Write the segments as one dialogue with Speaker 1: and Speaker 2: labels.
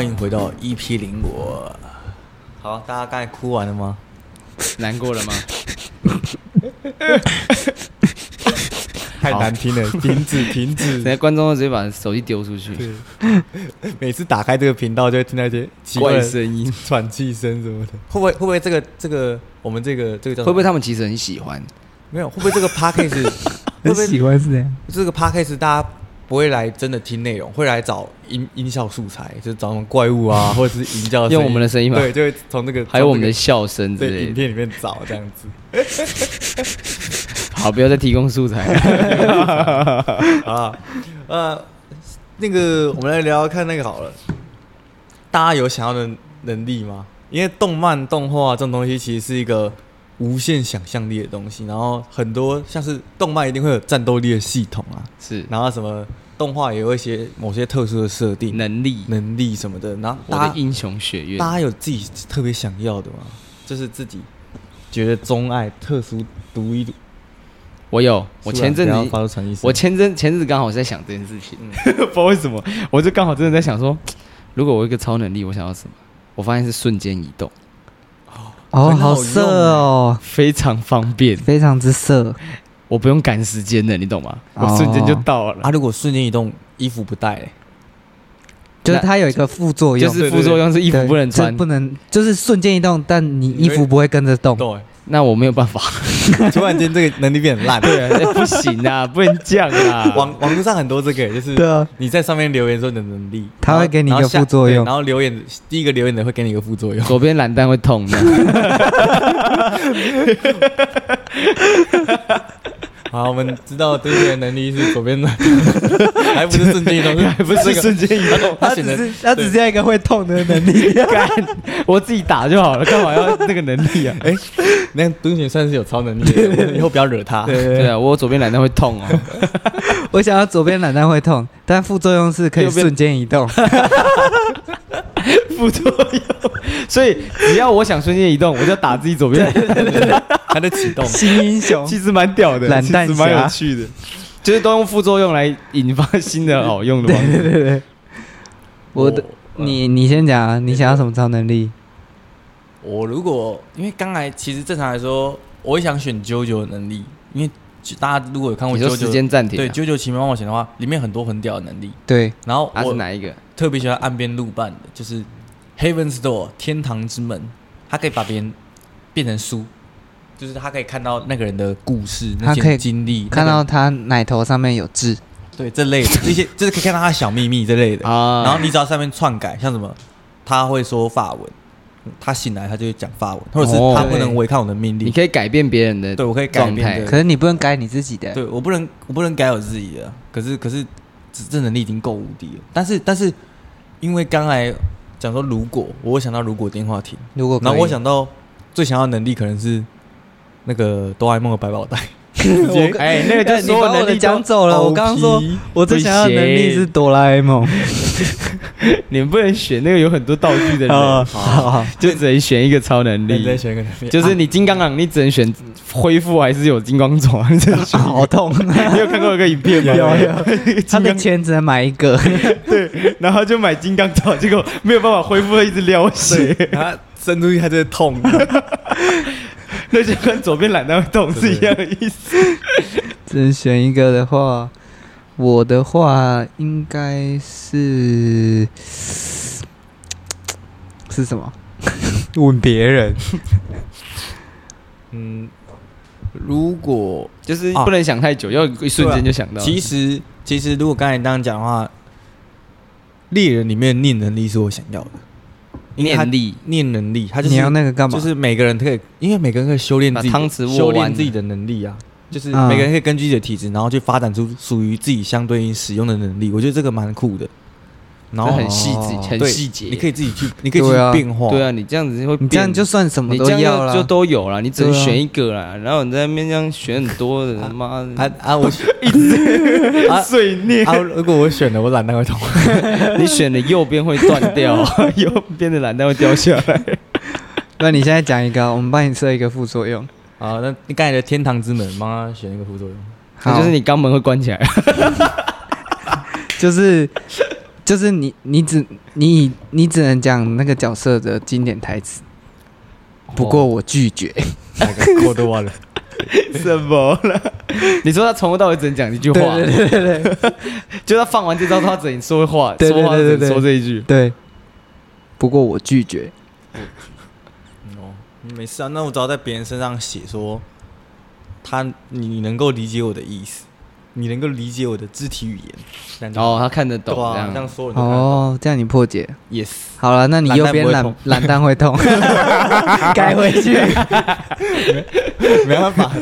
Speaker 1: 欢迎回到 EP 零五。好，大家刚才哭完了吗？
Speaker 2: 难过了吗？
Speaker 1: 太难听了，停止，停止！
Speaker 2: 人家观众直接把手机丢出去。
Speaker 1: 每次打开这个频道，就会听到一些奇怪的声音、喘气声什么的。会不会？会不会这个这个我们这个这个叫？
Speaker 2: 会不会他们其实很喜欢？
Speaker 1: 没有，会不会这个 podcast
Speaker 3: 会不会喜欢是这样？
Speaker 1: 这个 podcast 大家不会来真的听内容，会来找音音效素材，就是找什么怪物啊，或者是音效，
Speaker 2: 用我们的声音嘛？
Speaker 1: 对，就会从那个
Speaker 2: 还有我们的笑声之类的
Speaker 1: 影片里面找这样子。
Speaker 2: 好，不要再提供素材
Speaker 1: 啊！呃，那个，我们来聊聊看那个好了。大家有想要的能力吗？因为动漫、动画这种东西其实是一个无限想象力的东西。然后很多像是动漫一定会有战斗力的系统啊，
Speaker 2: 是。
Speaker 1: 然后什么动画也有一些某些特殊的设定、
Speaker 2: 能力、
Speaker 1: 能力什么的。然后
Speaker 2: 我的英雄学院，
Speaker 1: 大家有自己特别想要的吗？就是自己觉得钟爱、特殊、独一。
Speaker 2: 我有，我前阵子，我前阵前阵子刚好在想这件事情，嗯、不知道为什么，我就刚好真的在想说，如果我有一个超能力，我想要什么？我发现是瞬间移动。
Speaker 3: 哦，好色哦，
Speaker 2: 非常方便，
Speaker 3: 非常之色，
Speaker 2: 我不用赶时间的，你懂吗？我瞬间就到了。
Speaker 1: 啊，如果瞬间移动，衣服不带、欸，
Speaker 3: 就是它有一个副作用，
Speaker 2: 就是副作用是衣服不能穿，
Speaker 3: 不能，就是瞬间移动，但你衣服不会跟着动。
Speaker 1: 对。
Speaker 2: 那我没有办法，
Speaker 1: 突然间这个能力变很烂，
Speaker 2: 对啊，不行啊，不能这样啊。
Speaker 1: 网网络上很多这个，就是
Speaker 3: 对啊，
Speaker 1: 你在上面留言说你的能力，
Speaker 3: 他会给你一个副作用，
Speaker 1: 然后留言第一个留言的会给你一个副作用，
Speaker 2: 左边懒蛋会痛的。
Speaker 1: 好，我们知道对面的能力是左边的，还不是瞬间移动，还不是瞬间移动，
Speaker 3: 他只是他只是一个会痛的能力，
Speaker 2: 干，我自己打就好了，干嘛要那个能力啊？哎，
Speaker 1: 那敦贤算是有超能力的，以后不要惹他。
Speaker 2: 对啊，我左边懒蛋会痛哦，
Speaker 3: 我想要左边懒蛋会痛，但副作用是可以瞬间移动。
Speaker 2: 副作用，所以只要我想瞬间移动，我就打自己左边。
Speaker 1: 它在启动
Speaker 3: 新英雄
Speaker 2: 其实蛮屌的，
Speaker 3: 懒蛋侠
Speaker 2: 蛮有趣的，就是都用副作用来引发新的好用的方式。
Speaker 3: 对对对，我的，你你先讲啊，你想要什么超能力？
Speaker 1: 我如果因为刚才其实正常来说，我也想选 JoJo 的能力，因为大家如果有看过 JoJo
Speaker 2: 时间暂停，
Speaker 1: 对 JoJo 奇妙冒险的话，里面很多很屌的能力。
Speaker 3: 对，
Speaker 1: 然后
Speaker 2: 我是哪一个？
Speaker 1: 特别喜欢岸边路伴的，就是 Heaven's Door 天堂之门，他可以把别人变成书。就是他可以看到那个人的故事，他可以经历，
Speaker 3: 看到他奶头上面有痣，
Speaker 1: 对这类的，一些就是可以看到他小秘密这类的。啊。然后你只要上面篡改，像什么他会说法文，他醒来他就会讲法文，或者是他不能违抗我的命令，
Speaker 2: 你可以改变别人的，
Speaker 1: 对我可以改变，
Speaker 3: 可是你不能改你自己的，
Speaker 1: 对我不能我不能改我自己的，可是可是这能力已经够无敌了。但是但是因为刚才讲说如果我会想到如果电话亭，
Speaker 3: 如果
Speaker 1: 然后我想到最想要能力可能是。那个哆啦 A 梦的百宝袋，
Speaker 3: 哎，那个就是你把我的讲走了。我刚刚说，我最想要的能力是哆啦 A 梦。
Speaker 2: 你们不能选那个有很多道具的人，好就只能选一个超能力。
Speaker 1: 再选一个能力，
Speaker 2: 就是你金刚狼，你只能选恢复还是有金刚爪？
Speaker 3: 好痛！
Speaker 2: 你有看过一个影片吗？
Speaker 3: 有有。他的钱只能买一个，
Speaker 2: 对，然后就买金刚爪，结果没有办法恢复，一直流血，
Speaker 1: 他伸出去还在痛。
Speaker 2: 那就跟左边懒蛋会动是一样的意思。
Speaker 3: 只能选一个的话，我的话应该是是什么？问别人。
Speaker 1: 嗯，如果
Speaker 2: 就是不能想太久，要一瞬间就想到。
Speaker 1: 其实，其实如果刚才这样讲的话，猎人里面的念能力是我想要的。
Speaker 2: 念力，
Speaker 1: 念能力，他就是
Speaker 3: 你要那个干嘛？
Speaker 1: 就是每个人可以，因为每个人可以修炼自己，修炼自己的能力啊。就是每个人可以根据自己的体质，然后去发展出属于自己相对应使用的能力。我觉得这个蛮酷的。
Speaker 2: 然后很细致，很细节，
Speaker 1: 你可以自己去，你可以去变化。
Speaker 2: 对啊，你这样子会，
Speaker 3: 你这样就算什么都要了，
Speaker 2: 就都有了。你只能选一个啦，然后你在那边这样选很多的，妈的！
Speaker 1: 啊啊，我 一直
Speaker 2: 碎念。
Speaker 1: 啊，如果我选了，我懒蛋会痛。
Speaker 2: 你选的右边会断掉，右边的懒蛋会掉下来。
Speaker 3: 那你现在讲一个，我们帮你设一个副作用。
Speaker 1: 好，那你刚才的天堂之门，帮他选一个副作用。
Speaker 2: 好，就是你肛门会关起来。
Speaker 3: 就是。就是你你只你你只能讲那个角色的经典台词。不过我拒绝。
Speaker 1: 我都忘了。
Speaker 2: 什么了？你说他从头到尾只能讲一句话？
Speaker 3: 对对对对，
Speaker 2: 就他放完这招，他只能说话，说话只能说这一句。
Speaker 3: 对。不过我拒绝。
Speaker 1: 哦，没事啊。那我只要在别人身上写说，他你能够理解我的意思，你能够理解我的肢体语言。
Speaker 2: 哦，他看得懂。
Speaker 1: 这样说。
Speaker 3: 哦，这样你破解。
Speaker 1: Yes。
Speaker 3: 好了，那你右边懒懒蛋会痛，改回去。
Speaker 1: 没办法。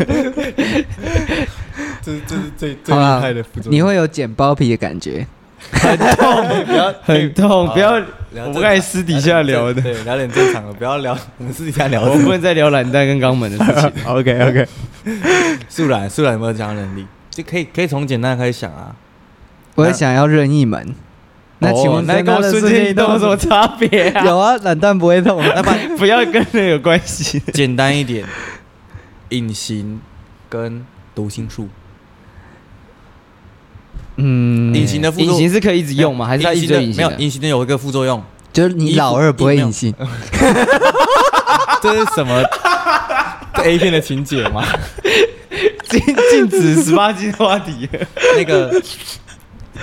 Speaker 1: 这这是最最厉害的辅助。
Speaker 3: 你会有剪包皮的感觉。
Speaker 2: 很痛，不要很痛，不要。我们刚才私底下聊的，
Speaker 1: 对，聊点正常的，不要聊我们私底下聊。
Speaker 2: 我们不能再聊懒蛋跟肛门的事情。
Speaker 3: OK OK。
Speaker 1: 素然，素然有没有这样能力？就可以可以从简单开始想啊。
Speaker 3: 我也想要任意门。那请问
Speaker 2: 那跟我瞬间移动有什么差别？
Speaker 3: 有啊，懒蛋不会痛，
Speaker 2: 那不不要跟那有关系。
Speaker 1: 简单一点，隐形跟读心术。
Speaker 3: 嗯，
Speaker 1: 隐形的副
Speaker 2: 隐形是可以一直用吗？还是它一直隐形？
Speaker 1: 没有，隐形的有一个副作用，
Speaker 3: 就是你老二不会隐形。
Speaker 1: 这是什么？这 A 片的情节吗？
Speaker 2: 禁 禁止十八禁话题。
Speaker 1: 那个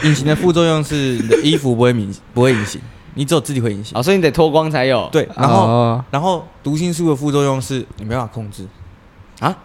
Speaker 1: 隐形的副作用是你的衣服不会明 不会隐形，你只有自己会隐形。
Speaker 2: 哦，所以你得脱光才有。
Speaker 1: 对，然后然后读心术的副作用是你没办法控制啊。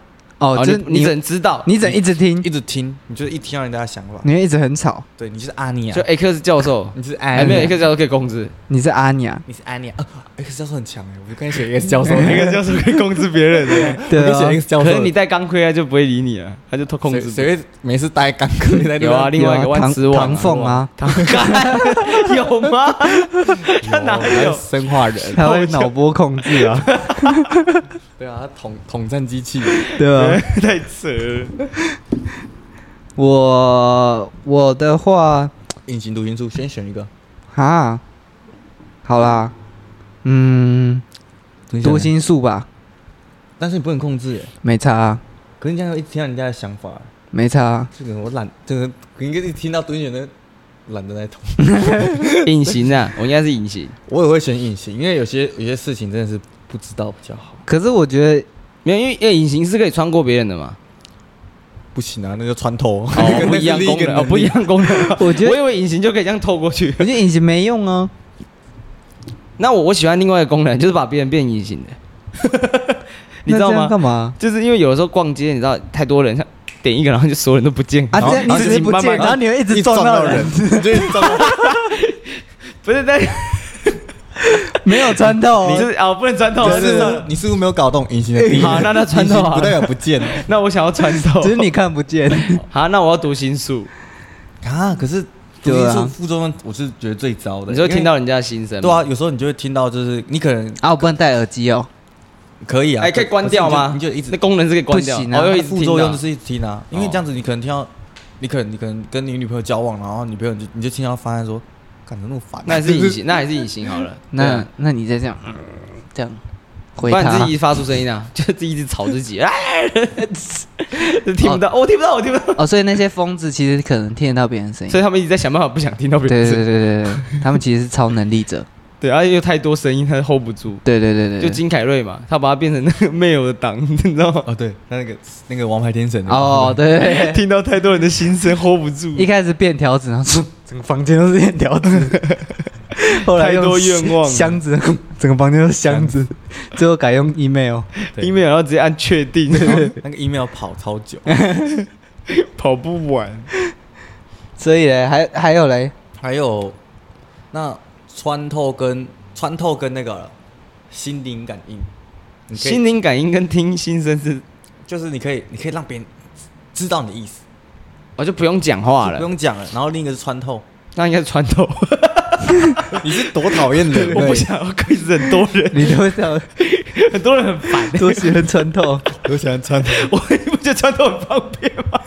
Speaker 3: 哦，就
Speaker 2: 你只能知道，
Speaker 3: 你只能一直听，
Speaker 1: 一直听，你就是一听到人家的想法，
Speaker 3: 你会一直很吵。
Speaker 1: 对，你是阿尼亚，
Speaker 2: 就 X 教授，
Speaker 1: 你是
Speaker 2: 还没有 X 教授可以控制，
Speaker 3: 你是阿尼亚，
Speaker 1: 你是阿尼亚，X 教授很强哎，我就跟你写 X 教授
Speaker 2: ，X 教授可以控制别人的，
Speaker 3: 对
Speaker 1: 啊，可
Speaker 2: 是你戴钢盔啊就不会理你了，他就偷控制，
Speaker 1: 谁会每次戴钢盔？
Speaker 2: 有啊，另外一个万磁王
Speaker 3: 唐凤啊，
Speaker 2: 有吗？他哪有？
Speaker 1: 生化人？
Speaker 3: 他会脑波控制啊。
Speaker 1: 对啊，他统统战机器，
Speaker 3: 对啊，
Speaker 2: 太扯了。
Speaker 3: 我我的话，
Speaker 1: 隐形读心术，先选一个
Speaker 3: 啊。好啦，嗯，读心术吧。
Speaker 1: 但是你不能控制，
Speaker 3: 没差啊。
Speaker 1: 可是你这样一听到人家的想法，
Speaker 3: 没差啊。
Speaker 1: 这个我懒，这个应该一听到读心的，懒得来捅。
Speaker 2: 隐形啊，我应该是隐形。
Speaker 1: 我也会选隐形，因为有些有些事情真的是。不知道比较好，
Speaker 3: 可是我觉得，
Speaker 2: 没有，因为因为隐形是可以穿过别人的嘛，
Speaker 1: 不行啊，那就穿透，
Speaker 2: 哦，不一样功能，哦，不一样功能。
Speaker 3: 我觉得
Speaker 2: 我以为隐形就可以这样透过去，
Speaker 3: 我觉得隐形没用啊。
Speaker 2: 那我我喜欢另外一个功能，就是把别人变隐形的，你知道吗？
Speaker 3: 干嘛？
Speaker 2: 就是因为有的时候逛街，你知道太多人，像点一个，然后就所有人都不见
Speaker 3: 啊，这样你自己不见，然后你会一直撞到人，
Speaker 2: 不是在。
Speaker 3: 没有穿透，
Speaker 2: 你是哦，不能穿透。
Speaker 1: 是，你是不是没有搞懂隐形的定义？
Speaker 2: 好，那他穿透
Speaker 1: 不代表不见。
Speaker 2: 那我想要穿透，
Speaker 3: 只是你看不见。
Speaker 2: 好，那我要读心术
Speaker 1: 啊！可是读心术副作用，我是觉得最糟的。
Speaker 2: 你就听到人家的心声。
Speaker 1: 对啊，有时候你就会听到，就是你可能
Speaker 3: 啊，我不能戴耳机哦。
Speaker 1: 可以啊，
Speaker 2: 哎，可以关掉吗？
Speaker 1: 你就一直
Speaker 2: 那功能是可以关掉。
Speaker 3: 不行
Speaker 2: 啊，
Speaker 1: 副作用就是一直听啊，因为这样子你可能听到，你可能你可能跟你女朋友交往，然后女朋友就你就听到发现说。感觉那么烦，
Speaker 2: 那还是隐形，那还是隐形好了。
Speaker 3: 那那你再这样，这样，
Speaker 2: 不然自己发出声音啊，就自己一直吵自己，哎，听不到，我听不到，我听不到。
Speaker 3: 哦，所以那些疯子其实可能听得到别人声音，
Speaker 2: 所以他们一直在想办法不想听到别人声音。
Speaker 3: 对对对对对，他们其实是超能力者。
Speaker 2: 对，而且又太多声音，他 hold 不住。
Speaker 3: 对对对对，
Speaker 2: 就金凯瑞嘛，他把它变成那个 mail 的档，你知道吗？
Speaker 1: 哦，对，他那个那个王牌天神。
Speaker 3: 哦，对，
Speaker 2: 听到太多人的心声 hold 不住。
Speaker 3: 一开始变条子，然后说 整个房间都是变条子。后来
Speaker 2: 太多愿望，
Speaker 3: 箱子，整个房间都是箱子。最后改用 email，email
Speaker 2: 然后直接按确定。
Speaker 1: 那个 email 跑超久，
Speaker 2: 跑不完。
Speaker 3: 所以嘞，还还有嘞，
Speaker 1: 还有那。穿透跟穿透跟那个心灵感应，
Speaker 2: 心灵感应跟听心声是，
Speaker 1: 就是你可以你可以让别人知道你的意思，
Speaker 2: 我就不用讲话了，
Speaker 1: 不用讲了。然后另一个是穿透，
Speaker 2: 那应该是穿透。
Speaker 1: 你是多讨厌人？
Speaker 2: 我不想要窥死很多人，
Speaker 3: 你都想
Speaker 2: 很多人很烦，
Speaker 3: 都喜欢穿透，
Speaker 1: 都喜欢穿透。
Speaker 2: 我不觉得穿透很方便吗？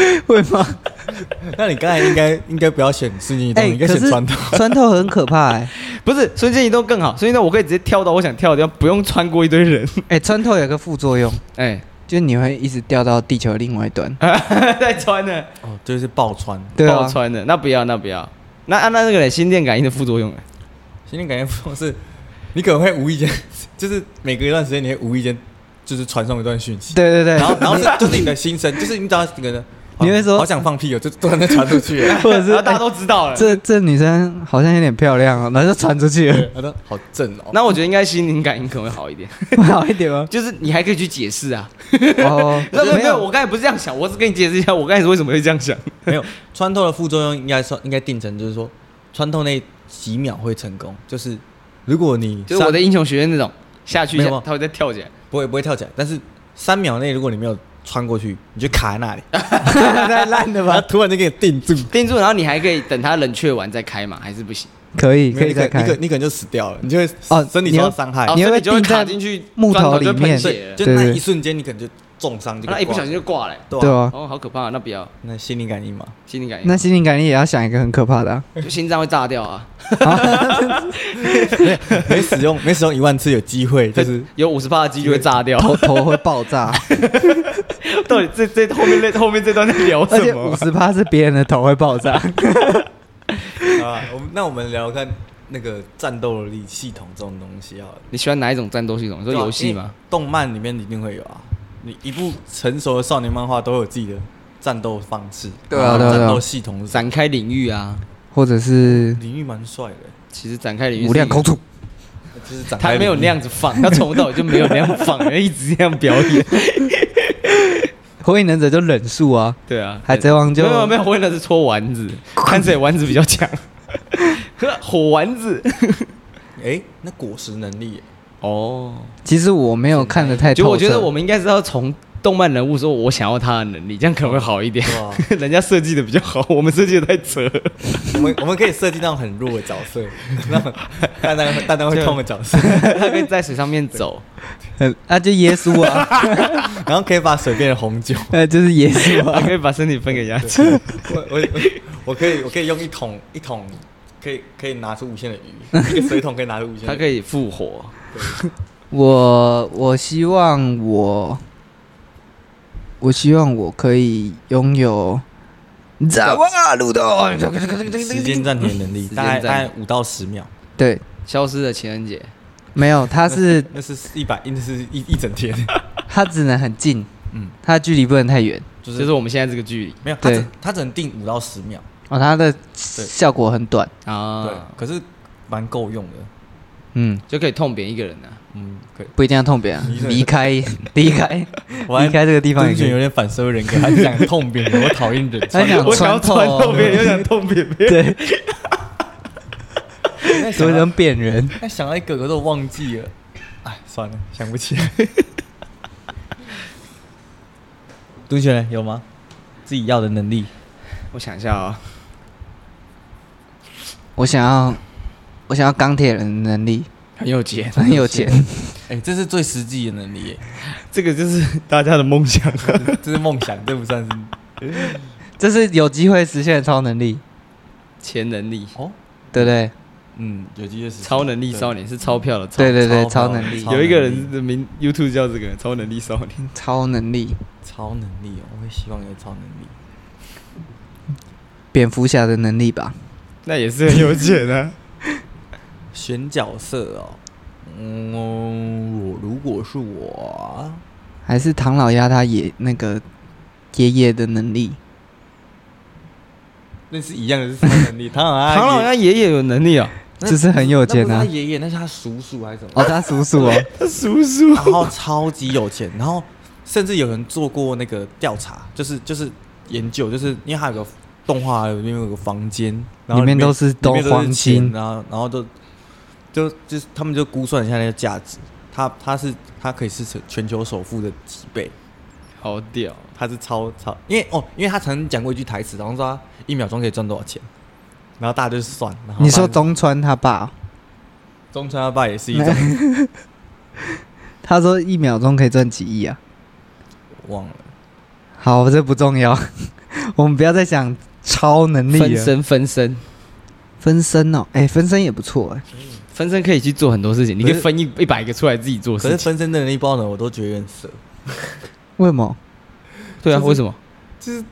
Speaker 3: 会吗？
Speaker 1: 那你刚才应该应该不要选瞬间移动，应该选穿透。
Speaker 3: 穿透很可怕哎，
Speaker 2: 不是瞬间移动更好，所以呢，我可以直接跳到我想跳的地方，不用穿过一堆人。
Speaker 3: 哎，穿透有个副作用，
Speaker 2: 哎，
Speaker 3: 就是你会一直掉到地球另外一端。
Speaker 2: 在穿呢？
Speaker 1: 哦，就是爆穿，
Speaker 2: 爆穿的，那不要，那不要。那按照那个嘞，心电感应的副作用，
Speaker 1: 心电感应副作用是，你可能会无意间，就是每隔一段时间你会无意间，就是传送一段讯息。
Speaker 3: 对对对，
Speaker 1: 然后然后是就是你的心声，就是你知道这个人。
Speaker 3: 你会说
Speaker 1: 好想放屁哦，就突然间传出去，
Speaker 3: 或者是
Speaker 2: 大家都知道了。
Speaker 3: 这这女生好像有点漂亮哦，然后就传出去了。
Speaker 1: 好的，好正哦。
Speaker 2: 那我觉得应该心灵感应可能会好一点，
Speaker 3: 好一点吗？
Speaker 2: 就是你还可以去解释啊。
Speaker 3: 哦，
Speaker 2: 没有没有，我刚才不是这样想，我只跟你解释一下，我刚才是为什么会这样想。
Speaker 1: 没有穿透的副作用，应该说应该定成就是说，穿透那几秒会成功。就是如果你
Speaker 2: 就是我的英雄学院那种下去一下，它会再跳起来，
Speaker 1: 不会不会跳起来，但是三秒内如果你没有。穿过去，你就卡在那里，
Speaker 3: 太 烂了吧？
Speaker 1: 突然就给你定住，
Speaker 2: 定住，然后你还可以等它冷却完再开嘛？还是不行？
Speaker 3: 可以，可以再开。
Speaker 1: 你可你可能就死掉了，你就会哦，身体受到伤害，
Speaker 2: 你会就会卡进去
Speaker 3: 木头里面，
Speaker 1: 就那一瞬间你可能就重伤，
Speaker 2: 那一不小心就挂了，
Speaker 3: 对啊，
Speaker 2: 哦，好可怕，那不要，
Speaker 1: 那心灵感应嘛，
Speaker 2: 心灵感应，
Speaker 3: 那心灵感应也要想一个很可怕的，
Speaker 2: 就心脏会炸掉啊。
Speaker 1: 没使用，没使用一万次，有机会就是
Speaker 2: 有五十趴的机会炸掉，
Speaker 3: 头头会爆炸。
Speaker 2: 到底这这后面那后面这段在聊什么？
Speaker 3: 五十趴是别人的头会爆炸。
Speaker 1: 啊，我们那我们聊看那个战斗力系统这种东西啊。
Speaker 2: 你喜欢哪一种战斗系统？你说游戏吗？
Speaker 1: 动漫里面一定会有啊。你一部成熟的少年漫画都有自己的战斗方式，
Speaker 3: 对啊，对啊，
Speaker 1: 战斗系统
Speaker 2: 展开领域啊。
Speaker 3: 或者是
Speaker 1: 领域蛮帅的，
Speaker 2: 其实展开领域
Speaker 3: 无量空处，
Speaker 1: 就是展开。
Speaker 2: 他没有那样子放，他从头到尾就没有那样放，一直这样表演。
Speaker 3: 火影忍者就忍术啊，
Speaker 2: 对啊，
Speaker 3: 海贼王就
Speaker 2: 没有没有，火影忍者是搓丸子，看谁丸子比较强。火丸子，
Speaker 1: 哎，那果实能力
Speaker 2: 哦，
Speaker 3: 其实我没有看的太透，
Speaker 2: 就我觉得我们应该是要从。动漫人物说：“我想要他的能力，这样可能会好一点。人家设计的比较好，我们设计的太扯。
Speaker 1: 我们我们可以设计那种很弱的角色，那种蛋蛋蛋蛋会痛的角色，
Speaker 2: 他可以在水上面走，
Speaker 3: 那就耶稣啊。
Speaker 1: 然后可以把水变成红酒，
Speaker 3: 那就是耶稣啊。
Speaker 2: 可以把身体分给牙齿。
Speaker 1: 我我我可以我可以用一桶一桶，可以可以拿出无限的鱼，一个水桶可以拿出无限。
Speaker 2: 它可以复活。
Speaker 3: 我我希望我。”我希望我可以拥有在哇路的
Speaker 1: 时间暂停能力，大概大概五到十秒。
Speaker 3: 对，
Speaker 2: 消失的情人节。
Speaker 3: 没有，它是
Speaker 1: 那是一百，那是一一整天。
Speaker 3: 它只能很近，嗯，它距离不能太远，
Speaker 2: 就是我们现在这个距离。
Speaker 1: 没有，对，它只能定五到十秒。
Speaker 3: 哦，它的效果很短。
Speaker 1: 啊，对，可是蛮够用的，
Speaker 3: 嗯，
Speaker 2: 就可以痛扁一个人呢。
Speaker 1: 嗯，可以
Speaker 3: 不一定要痛扁啊，离开，离开，离开这个地方也有
Speaker 1: 点反社会人格，他想痛扁我讨厌人，
Speaker 3: 他想
Speaker 2: 穿透别人，又想痛扁别人，
Speaker 3: 对，所以能扁人。
Speaker 1: 他想到一个个都忘记了，哎，算了，想不起来。同学有吗？自己要的能力？
Speaker 2: 我想一下啊，
Speaker 3: 我想要，我想要钢铁人的能力。
Speaker 2: 很有钱，
Speaker 3: 很有钱，
Speaker 1: 哎，这是最实际的能力，
Speaker 2: 这个就是大家的梦想，
Speaker 1: 这是梦想，这不算是，
Speaker 3: 这是有机会实现的超能力，
Speaker 2: 钱能力。
Speaker 3: 哦，对不对？
Speaker 1: 嗯，有机会实现。
Speaker 2: 超能力少年是钞票的，
Speaker 3: 对对对，超能力，
Speaker 2: 有一个人的名 YouTube 叫这个超能力少年，
Speaker 3: 超能力，
Speaker 1: 超能力，我会希望有超能力，
Speaker 3: 蝙蝠侠的能力吧，
Speaker 2: 那也是很有钱啊。
Speaker 1: 选角色哦，嗯，我如果是我，
Speaker 3: 还是唐老鸭他爷那个爷爷的能力，
Speaker 1: 那是一样的是什么能力？唐老鸭，
Speaker 2: 唐老鸭爷爷有能力啊，
Speaker 3: 只是很有钱啊。
Speaker 1: 他爷爷那是他叔叔还是什么？
Speaker 3: 哦，他叔叔哦，
Speaker 2: 他叔叔，
Speaker 1: 然后超级有钱，然后甚至有人做过那个调查，就是就是研究，就是因为他有个动画里面有个房间，然后里面都是都黄金，然后然后都。就就是他们就估算一下那个价值，他他是他可以是全全球首富的几倍，
Speaker 2: 好屌，
Speaker 1: 他是超超，因为哦，因为他曾经讲过一句台词，然后说他一秒钟可以赚多少钱，然后大家就是算。然后
Speaker 3: 你说中川他爸，
Speaker 1: 中川他爸也是一种，
Speaker 3: 他说一秒钟可以赚几亿啊？
Speaker 1: 忘了，
Speaker 3: 好，这不重要，我们不要再想超能力了，
Speaker 2: 分身分身。
Speaker 3: 分身哦，哎、欸，分身也不错哎，
Speaker 2: 分身可以去做很多事情，你可以分一一百个出来自己做事情。
Speaker 1: 可是分身的能力包呢，我都觉得有点色。
Speaker 3: 为什么？
Speaker 2: 对啊，就是、为什么？
Speaker 1: 就是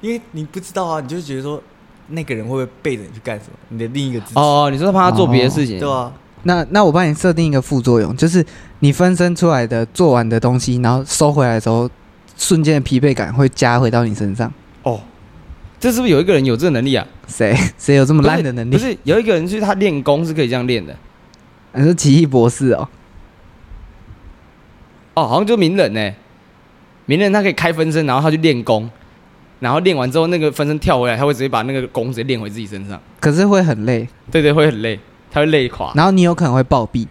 Speaker 1: 因为你不知道啊，你就觉得说，那个人会不会背着你去干什么？你的另一个自己
Speaker 2: 哦，你说他怕他做别的事情，
Speaker 1: 对啊。
Speaker 3: 那那我帮你设定一个副作用，就是你分身出来的做完的东西，然后收回来的时候，瞬间的疲惫感会加回到你身上。
Speaker 2: 哦，这是不是有一个人有这个能力啊？
Speaker 3: 谁 谁有这么烂的能力？
Speaker 2: 不是，不是有一个人是他练功是可以这样练的。
Speaker 3: 你说奇异博士哦？
Speaker 2: 哦，好像就鸣人呢。鸣人他可以开分身，然后他去练功，然后练完之后那个分身跳回来，他会直接把那个功直接练回自己身上。
Speaker 3: 可是会很累。
Speaker 2: 对对，会很累。他会累垮，
Speaker 3: 然后你有可能会暴毙，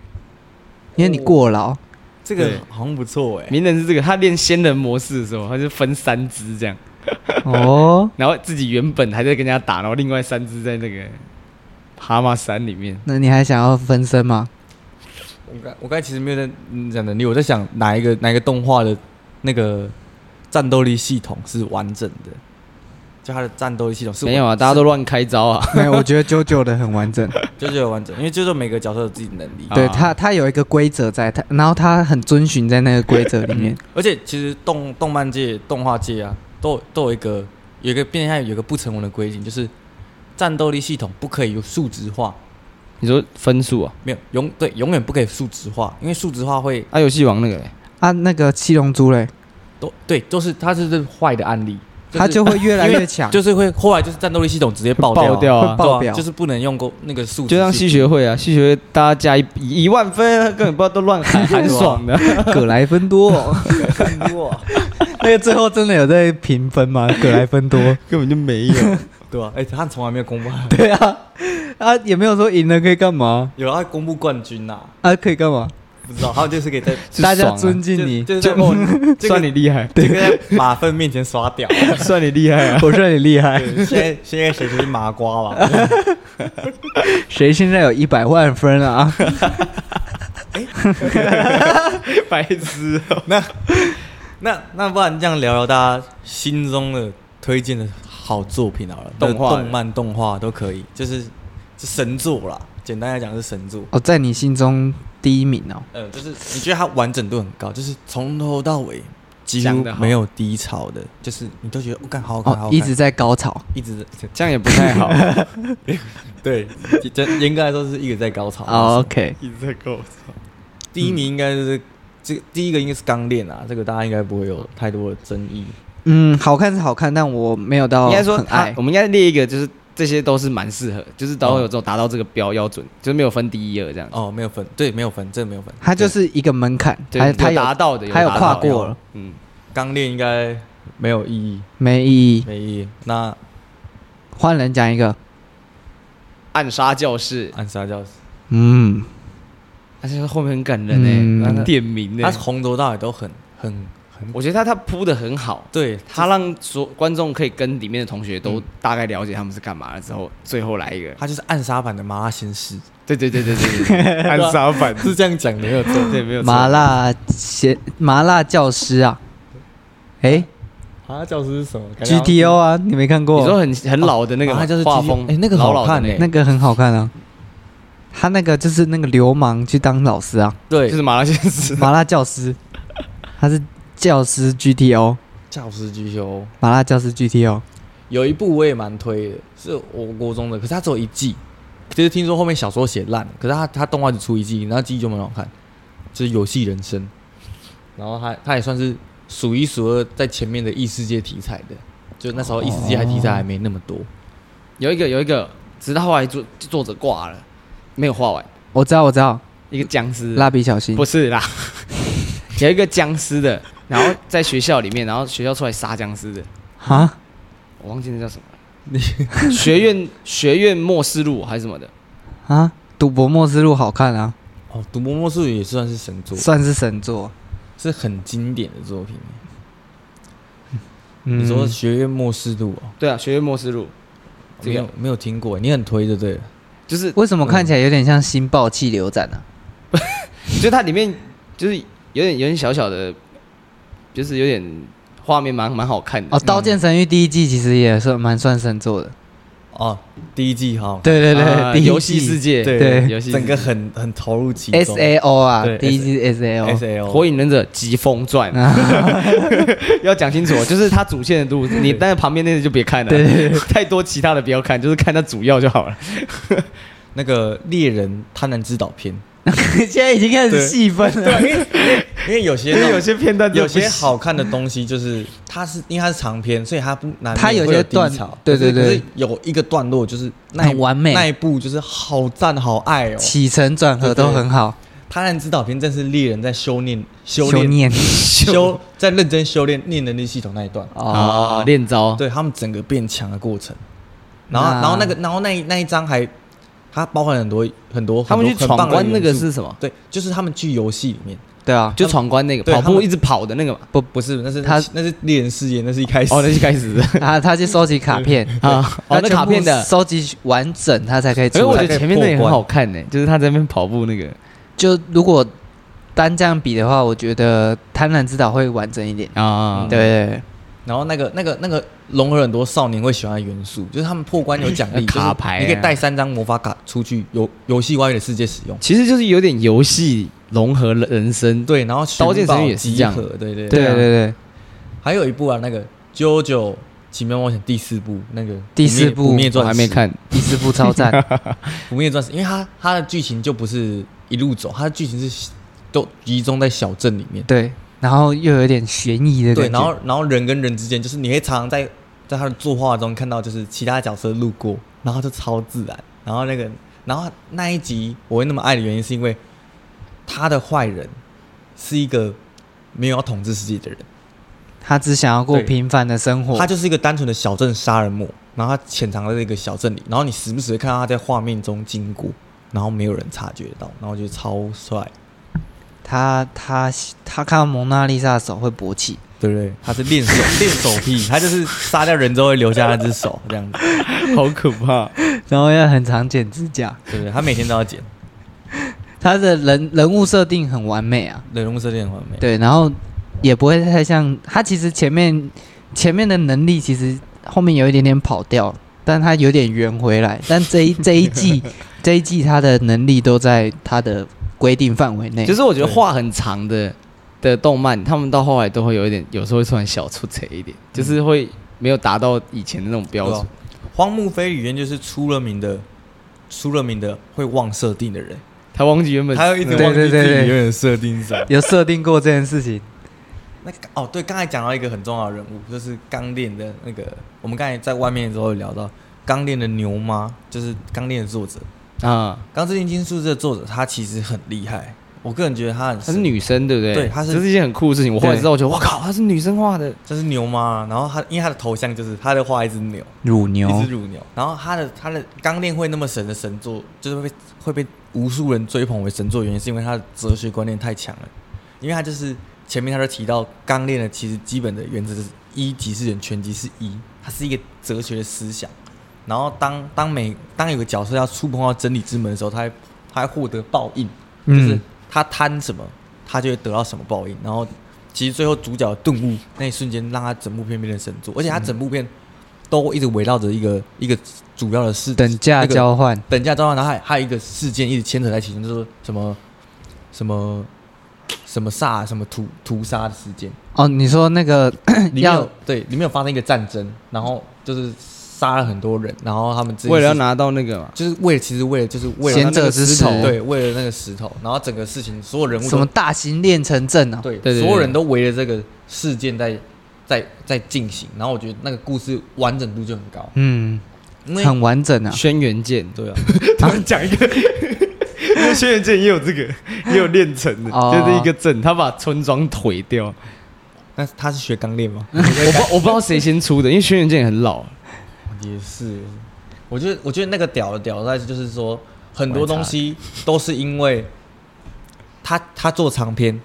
Speaker 3: 因为你过劳。哦、
Speaker 1: 这个好像不错哎。
Speaker 2: 鸣人是这个，他练仙人模式的时候，他就分三只这样。
Speaker 3: 哦。
Speaker 2: 然后自己原本还在跟人家打，然后另外三只在那个蛤蟆山里面。
Speaker 3: 那你还想要分身吗？
Speaker 1: 我刚我刚才其实没有在讲能力，我在想哪一个哪一个动画的那个战斗力系统是完整的。就它的战斗力系统是
Speaker 2: 没有啊，大家都乱开招啊。
Speaker 3: 没有，我觉得 JoJo 的很完整，
Speaker 1: JoJo 很完整，因为 JoJo 每个角色有自己的能力。
Speaker 3: 对他，他有一个规则在，他然后他很遵循在那个规则里面。
Speaker 1: 而且其实动动漫界、动画界啊，都都有一个有一个变相有一个不成文的规定，就是战斗力系统不可以有数值化。
Speaker 2: 你说分数啊？
Speaker 1: 没有，永对永远不可以数值化，因为数值化会
Speaker 2: 啊。游戏王那个
Speaker 3: 啊，那个七龙珠嘞，
Speaker 1: 都对，都是它是这坏的案例。
Speaker 3: 他就会越来越强，
Speaker 1: 就是会后来就是战斗力系统直接爆掉，
Speaker 2: 爆掉啊，
Speaker 1: 就是不能用过那个数，
Speaker 2: 就像吸血会啊，吸血会大家加一一万分，根本不知道都乱喊，很爽的，
Speaker 3: 葛莱芬多，很多，那个最后真的有在评分吗？葛莱芬多
Speaker 2: 根本就没有，
Speaker 1: 对吧？哎，他从来没有公布，
Speaker 3: 对啊，啊也没有说赢了可以干嘛，
Speaker 1: 有啊，公布冠军呐，
Speaker 3: 啊可以干嘛？
Speaker 1: 不知道，还有就是可以在
Speaker 3: 大家尊敬你，
Speaker 1: 就算
Speaker 2: 你厉害，
Speaker 1: 对，在马粪面前耍屌，
Speaker 2: 算你厉害啊！
Speaker 3: 我算你厉害。
Speaker 1: 现在现在谁是麻瓜吧？
Speaker 3: 谁现在有一百万分啊？
Speaker 2: 白痴哦！
Speaker 1: 那那那不然这样聊聊大家心中的推荐的好作品好了，动画、动漫、动画都可以，就是是神作啦。简单来讲是神作
Speaker 3: 哦，在你心中。第一名哦，
Speaker 1: 嗯，就是你觉得它完整度很高，就是从头到尾几乎没有低潮的，就是你都觉得我看好好看，好好看，
Speaker 3: 一直在高潮，
Speaker 1: 一直
Speaker 2: 这样也不太好。
Speaker 1: 对，严格来说是一直在高潮。
Speaker 3: OK，
Speaker 2: 一直在高潮。
Speaker 1: 第一名应该就是这，第一个应该是钢炼啊，这个大家应该不会有太多的争议。
Speaker 3: 嗯，好看是好看，但我没有到应该说很爱。
Speaker 2: 我们应该列一个就是。这些都是蛮适合，就是都有这种达到这个标标准，就是没有分第一二这样。
Speaker 1: 哦，没有分，对，没有分，这个没有分。
Speaker 3: 它就是一个门槛，
Speaker 2: 它
Speaker 3: 它
Speaker 2: 达到的，
Speaker 3: 它有跨过了。
Speaker 1: 嗯，钢炼应该没有意义，
Speaker 3: 没意义，
Speaker 1: 没意义。那
Speaker 3: 换人讲一个，
Speaker 2: 暗杀教室，
Speaker 1: 暗杀教室。
Speaker 3: 嗯，
Speaker 2: 而且后面很感人呢，点名呢，
Speaker 1: 他从头到尾都很很很。
Speaker 2: 我觉得他他铺的很好，
Speaker 1: 对
Speaker 2: 他让所观众可以跟里面的同学都大概了解他们是干嘛了之后，最后来一个，
Speaker 1: 他就是暗杀版的麻辣鲜师，
Speaker 2: 对对对对对，暗杀版。
Speaker 1: 是这样讲的没有错，对没有错。
Speaker 3: 麻辣鲜麻辣教师啊，哎，
Speaker 1: 麻辣教师是什么
Speaker 3: ？GTO 啊，你没看过？
Speaker 2: 你说很很老的那个画风，
Speaker 1: 哎，那个好看哎，
Speaker 3: 那个很好看啊。他那个就是那个流氓去当老师啊，
Speaker 2: 对，就是麻辣鲜师，
Speaker 3: 麻辣教师，他是。教师 GTO，
Speaker 1: 教师 GTO，
Speaker 3: 麻辣教师 GTO，
Speaker 1: 有一部我也蛮推的，是我国中的，可是它只有一季，其实听说后面小说写烂了，可是他他动画只出一季，然后季就蛮好看，就是游戏人生，然后他他也算是数一数二在前面的异世界题材的，就那时候异世界还题材还没那么多，
Speaker 2: 有一个有一个，直到后来作作者挂了，没有画完，
Speaker 3: 我知道我知道，
Speaker 2: 一个僵尸，
Speaker 3: 蜡笔小新，
Speaker 2: 不是啦，有一个僵尸的。然后在学校里面，然后学校出来杀僵尸的，
Speaker 3: 哈，
Speaker 2: 我忘记那叫什么了。学院 学院末世录还是什么的
Speaker 3: 啊？赌博末世录好看啊！
Speaker 1: 哦，赌博末世录也算是神作，
Speaker 3: 算是神作，
Speaker 1: 是很经典的作品。嗯、你说学院末世录哦？
Speaker 2: 对啊，学院末世录，
Speaker 1: 没有没有听过，你很推的对？
Speaker 2: 就是
Speaker 3: 为什么看起来有点像新爆气流斩呢？
Speaker 2: 就它里面就是有点有点小小的。就是有点画面蛮蛮好看的
Speaker 3: 哦，《刀剑神域》第一季其实也算蛮算神作的
Speaker 1: 哦，第一季哈，
Speaker 3: 对对对，第
Speaker 2: 游戏世界，
Speaker 1: 对
Speaker 2: 游戏
Speaker 1: 整个很很投入其中。
Speaker 3: S A O 啊，第一季 S A
Speaker 1: O，S A O，
Speaker 2: 火影忍者疾风传，要讲清楚，就是它主线的路，你但是旁边那个就别看了，对，太多其他的不要看，就是看它主要就好了。
Speaker 1: 那个猎人贪婪之岛篇。
Speaker 3: 现在已经开始细分了，
Speaker 1: 对，因为有些因为
Speaker 2: 有些片段，
Speaker 1: 有些好看的东西，就是它是因为它是长篇，所以它不难。
Speaker 3: 它有些段，对对对，
Speaker 1: 有一个段落就是
Speaker 3: 很完美，
Speaker 1: 那一部就是好赞好爱哦，
Speaker 3: 起承转合都很好。
Speaker 1: 贪婪之岛篇正是猎人在修炼、修
Speaker 3: 炼、
Speaker 1: 修 在认真修炼念能力系统那一段
Speaker 2: 啊，练招，
Speaker 1: 对他们整个变强的过程。然后，然后那个，然后那那一章还。它包含很多很多，
Speaker 2: 他们去闯关那个是什么？
Speaker 1: 对，就是他们去游戏里面，
Speaker 3: 对啊，
Speaker 2: 就闯关那个跑步一直跑的那个嘛。
Speaker 1: 不，不是，那是他那是猎人事业，那是一开始
Speaker 2: 哦，那是一开始
Speaker 3: 啊 他去收集卡片 啊，
Speaker 2: 哦，那卡片的
Speaker 3: 收集完整，他才可以。
Speaker 2: 所以我觉得前面那也很好看呢，就是他在那边跑步那个。
Speaker 3: 就如果单这样比的话，我觉得贪婪之岛会完整一点啊。对。
Speaker 1: 然后那个那个那个融合很多少年会喜欢的元素，就是他们破关有奖励，卡牌，你可以带三张魔法卡出去游游戏外面的世界使用。
Speaker 2: 其实就是有点游戏融合了人生，
Speaker 1: 对。然后
Speaker 2: 刀剑神域也是这样，
Speaker 1: 对对
Speaker 3: 对对对。
Speaker 1: 还有一部啊，那个《JoJo 奇妙冒险》第四部，那个
Speaker 3: 第四部《
Speaker 1: 不灭钻石》
Speaker 2: 还没看，
Speaker 3: 第四部超赞，《
Speaker 1: 不灭钻石》，因为它它的剧情就不是一路走，它的剧情是都集中在小镇里面，
Speaker 3: 对。然后又有点悬疑的
Speaker 1: 对，然后然后人跟人之间，就是你会常常在在他的作画中看到，就是其他角色路过，然后就超自然。然后那个，然后那一集我会那么爱的原因，是因为他的坏人是一个没有要统治世界的人，
Speaker 3: 他只想要过平凡的生活，
Speaker 1: 他就是一个单纯的小镇杀人魔，然后他潜藏在这个小镇里，然后你时不时会看到他在画面中经过，然后没有人察觉到，然后我觉得超帅。
Speaker 3: 他他他看到蒙娜丽莎的手会勃起，
Speaker 1: 对不对？他是练手练手癖，他就是杀掉人之后会留下那只手，这样子，好可怕。
Speaker 3: 然后要很常剪指甲，
Speaker 1: 对不对？他每天都要剪。
Speaker 3: 他的人人物设定很完美啊，
Speaker 1: 人物设定很完美。
Speaker 3: 对，然后也不会太像他，其实前面前面的能力其实后面有一点点跑掉，但他有点圆回来。但这一这一季 这一季他的能力都在他的。规定范围内，
Speaker 2: 其实我觉得画很长的的动漫，他们到后来都会有一点，有时候会突然小出彩一点，就是会没有达到以前的那种标准。
Speaker 1: 荒木飞吕彦就是出了名的，出了名的会忘设定的人，
Speaker 2: 他忘记原本，
Speaker 1: 他要一直忘记自己原本设定啥，
Speaker 3: 有设定过这件事情。
Speaker 1: 那哦，对，刚才讲到一个很重要的人物，就是刚练的那个，我们刚才在外面的时候有聊到刚练的牛妈，就是刚练的作者。啊，《钢之炼金术师》的作者他其实很厉害，我个人觉得他很，
Speaker 2: 她是女生对不对？
Speaker 1: 对，她是，
Speaker 2: 这是一件很酷的事情。我后来知道，我觉得我靠，她是女生画的，
Speaker 1: 这是牛吗。然后她因为她的头像就是她在画一只牛，
Speaker 3: 乳牛，
Speaker 1: 一只乳牛。然后她的她的钢炼会那么神的神作，就是会被会被无数人追捧为神作，原因是因为他的哲学观念太强了。因为他就是前面他就提到钢炼的其实基本的原则是一即是人，全即是一，它是一个哲学的思想。然后当当每当有个角色要触碰到真理之门的时候，他还他还获得报应，就是他贪什么，他就会得到什么报应。然后其实最后主角的顿悟那一瞬间，让他整部片变成神作，而且他整部片都一直围绕着一个一个主要的事
Speaker 3: 等价交换，
Speaker 1: 等价交换，然后还还有一个事件一直牵扯在其中，就是什么什么什么杀什么屠屠杀的事件。
Speaker 3: 哦，你说那个
Speaker 1: 里面有对里面有发生一个战争，然后就是。杀了很多人，然后他们自己
Speaker 2: 为了要拿到那个嘛，
Speaker 1: 就是为了其实为了就是为了
Speaker 3: 贤者之石头，
Speaker 1: 对，为了那个石头，然后整个事情所有人物
Speaker 3: 什么大型炼成阵啊，
Speaker 1: 对，对，所有人都围着这个事件在在在进行，然后我觉得那个故事完整度就很高，
Speaker 3: 嗯，很完整啊，
Speaker 2: 轩辕剑，
Speaker 1: 对啊，
Speaker 2: 他们讲一个，因为轩辕剑也有这个，也有练成的，就是一个阵，他把村庄毁掉，
Speaker 1: 那他是学钢炼吗？
Speaker 2: 我不我不知道谁先出的，因为轩辕剑也很老。
Speaker 1: 也是，我觉得我觉得那个屌的屌在就是说，很多东西都是因为他他做长篇，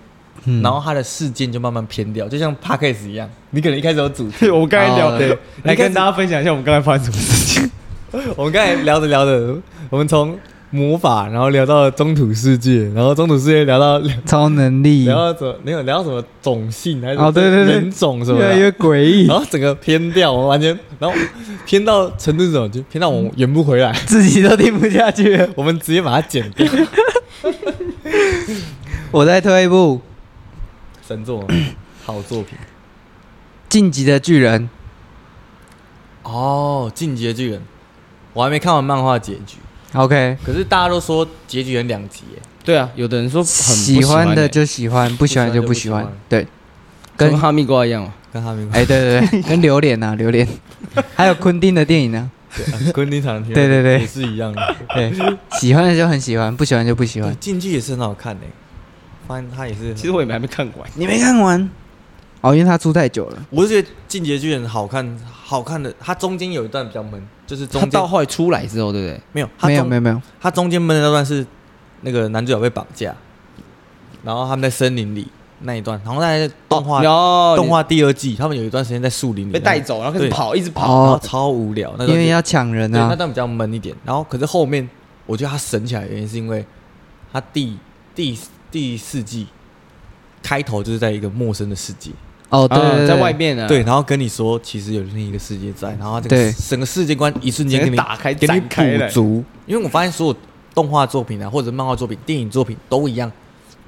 Speaker 1: 嗯、然后他的事件就慢慢偏掉，就像 Podcast 一样，你可能一开始有主题，
Speaker 2: 我刚才聊的，来跟大家分享一下我们刚才发生什么事情。
Speaker 1: 我们刚才聊着聊着，我们从魔法，然后聊到了中土世界，然后中土世界聊到
Speaker 3: 超能力，
Speaker 1: 聊到怎么？没有聊到什么种姓还是
Speaker 3: 哦，对对对，
Speaker 1: 人种什么？
Speaker 3: 越来越诡异，
Speaker 1: 然后整个偏掉，我完全，然后偏到程度怎么？就偏到我圆不回来，
Speaker 3: 自己都听不下去了，
Speaker 1: 我们直接把它剪掉。
Speaker 3: 我再推一部
Speaker 1: 神作，好作品，《
Speaker 3: 晋级的巨人》。
Speaker 1: 哦，《进击的巨人》，我还没看完漫画结局。
Speaker 3: OK，
Speaker 1: 可是大家都说结局很两极耶。
Speaker 2: 对啊，有的人说很
Speaker 3: 喜欢的就喜欢，不喜欢就不喜欢。对，
Speaker 2: 跟哈密瓜一样嘛，
Speaker 1: 跟哈密瓜。
Speaker 3: 哎，对对对，跟榴莲啊，榴莲，还有昆汀的电影呢。
Speaker 1: 昆汀常听。
Speaker 3: 对对对，
Speaker 1: 也是一样的。
Speaker 3: 对，喜欢的就很喜欢，不喜欢就不喜欢。
Speaker 1: 进击也是很好看诶，发现他也是。
Speaker 2: 其实我也没还没看完。
Speaker 3: 你没看完？哦，因为他出太久了。
Speaker 1: 我是觉得《进击的巨人》好看，好看的。它中间有一段比较闷，就是中间
Speaker 2: 到后来出来之后，对不对？
Speaker 1: 没有，
Speaker 3: 没有，没有，没有。
Speaker 1: 它中间闷的那段是那个男主角被绑架，然后他们在森林里那一段，然后在动画动画第二季，他们有一段时间在树林里
Speaker 2: 被带走，然后开始跑，一直跑，
Speaker 1: 然后超无聊。
Speaker 3: 因为要抢人啊，
Speaker 1: 那段比较闷一点。然后可是后面，我觉得他神起来的原因是因为他第第第四季开头就是在一个陌生的世界。
Speaker 3: 哦，对，
Speaker 2: 在外面呢，
Speaker 1: 对，然后跟你说，其实有另一个世界在，然后这个整个世界观一瞬间给你
Speaker 2: 打开，
Speaker 1: 给你补足。因为我发现所有动画作品啊，或者漫画作品、电影作品都一样，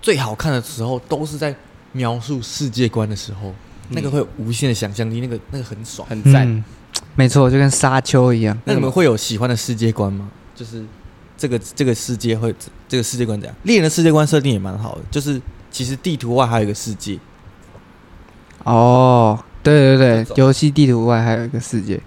Speaker 1: 最好看的时候都是在描述世界观的时候，那个会有无限的想象力，那个那个很爽，
Speaker 2: 很赞。
Speaker 3: 没错，就跟沙丘一样。
Speaker 1: 那你们会有喜欢的世界观吗？就是这个这个世界会这个世界观怎样？猎人的世界观设定也蛮好的，就是其实地图外还有一个世界。
Speaker 3: 哦，对对对，游戏地图外还有一个世界。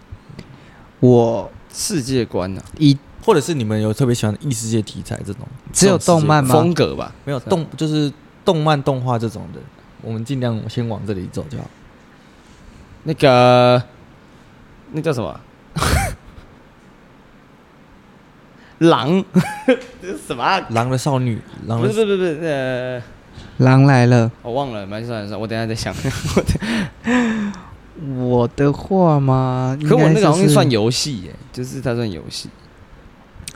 Speaker 3: 我
Speaker 2: 世界观呢？
Speaker 3: 一
Speaker 1: 或者是你们有特别喜欢的异世界题材这种？
Speaker 3: 只有动漫吗？
Speaker 2: 风格吧，
Speaker 1: 没有动，就是动漫动画这种的，我们尽量先往这里走就好。
Speaker 2: 那个，那叫什么？狼？这是什么？
Speaker 1: 狼的少女？狼的
Speaker 2: 不是不是不是呃。
Speaker 3: 狼来了，
Speaker 2: 我忘了，蛮算算，我等下再想。
Speaker 3: 我的话吗？
Speaker 2: 可我那个东西算游戏耶，就是它算游戏。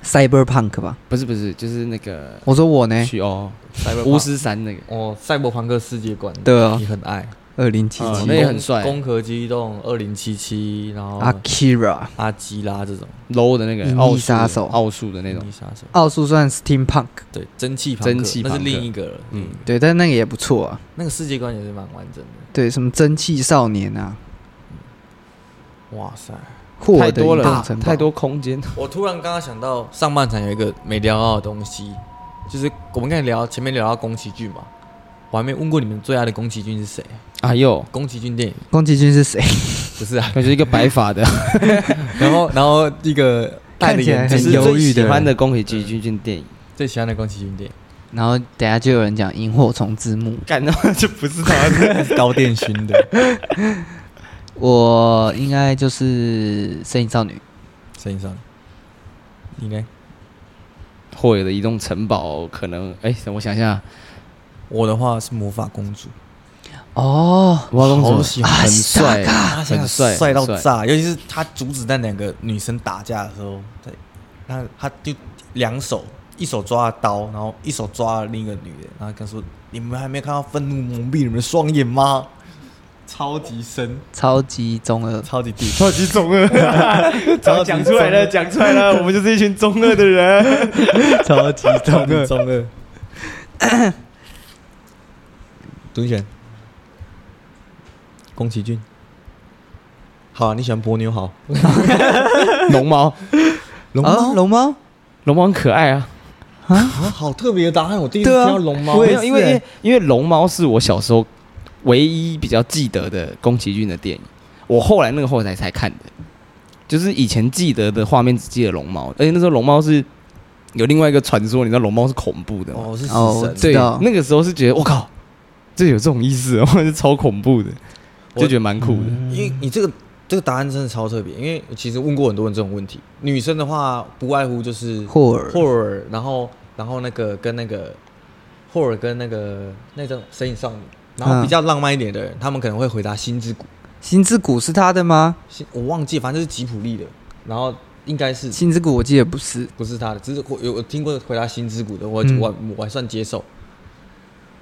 Speaker 3: Cyberpunk 吧？
Speaker 2: 不是不是，就是那个。
Speaker 3: 我说我呢？
Speaker 2: 哦，巫师三那个。
Speaker 1: 哦，赛博朋克世界观。
Speaker 3: 对啊，
Speaker 1: 你很爱。
Speaker 3: 二零七七，
Speaker 2: 那也很帅。
Speaker 1: 攻壳机动二零七七，然后
Speaker 3: Akira
Speaker 1: 阿基拉这种
Speaker 2: low 的那个奥杀手，奥数的那种
Speaker 1: 杀手，
Speaker 3: 奥数算 Steampunk，
Speaker 1: 对，蒸汽
Speaker 2: 蒸汽，
Speaker 1: 那是另一个了。
Speaker 3: 嗯，对，但那个也不错啊，
Speaker 1: 那个世界观也是蛮完整的。
Speaker 3: 对，什么蒸汽少年啊，
Speaker 1: 哇塞，
Speaker 2: 太多了，太多空间。
Speaker 1: 我突然刚刚想到，上半场有一个没聊到的东西，就是我们刚才聊前面聊到宫崎骏嘛。我还没问过你们最爱的宫崎骏是谁？
Speaker 2: 啊哟，
Speaker 1: 宫崎骏电影，
Speaker 3: 宫崎骏是谁？
Speaker 1: 不是啊，
Speaker 2: 感觉一个白发的，
Speaker 1: 然后然后一个戴着眼镜
Speaker 3: 很忧郁的，
Speaker 2: 喜欢的宫崎骏电影，
Speaker 1: 最喜欢的宫崎骏电影。
Speaker 3: 然后等下就有人讲萤火虫之墓，
Speaker 2: 干的就不是他，是
Speaker 1: 高电勋的。
Speaker 3: 我应该就是《声音少女》，
Speaker 1: 声音少女，你呢？
Speaker 2: 霍尔的移动城堡可能，哎，等我想一下。
Speaker 1: 我的话是魔法公主，
Speaker 3: 哦，
Speaker 2: 魔法公主
Speaker 3: 很
Speaker 2: 帅，很帅，
Speaker 1: 帅到炸！尤其是他阻止那两个女生打架的时候，对，他他就两手，一手抓刀，然后一手抓了另一个女人，然后跟说：“你们还没看到愤怒蒙蔽你们的双眼吗？” 超级深，
Speaker 3: 超级中二，
Speaker 1: 超级地，
Speaker 2: 超级中二，讲出来了，讲出来了，我们就是一群中二的人，
Speaker 1: 超级中二，中二。独选，宫崎骏。好啊，你喜欢波妞好。
Speaker 2: 龙猫，
Speaker 1: 龙猫，
Speaker 3: 龙猫，
Speaker 2: 龙猫很可爱啊！
Speaker 1: 啊，好特别的答案，我第一次听到龙猫。
Speaker 2: 没有，因为因为龙猫是我小时候唯一比较记得的宫崎骏的电影。我后来那个后台才看的，就是以前记得的画面只记得龙猫，而且那时候龙猫是有另外一个传说，你知道龙猫是恐怖的
Speaker 1: 哦，是死神。
Speaker 2: 对，那个时候是觉得我靠。这有这种意思，或 者是超恐怖的，就觉得蛮酷的。
Speaker 1: 因为你这个这个答案真的超特别，因为其实问过很多人这种问题。女生的话，不外乎就是
Speaker 3: 霍尔，
Speaker 1: 霍尔，然后然后那个跟那个霍尔跟那个那种神隐少女，然后比较浪漫一点的人，他们可能会回答心之谷。
Speaker 3: 心之谷是他的吗？
Speaker 1: 我忘记，反正是吉普力的。然后应该是
Speaker 3: 心之谷我记得不是，
Speaker 1: 不是他的，只是我有我听过回答心之谷的，我、
Speaker 3: 嗯
Speaker 1: 我我还算接受。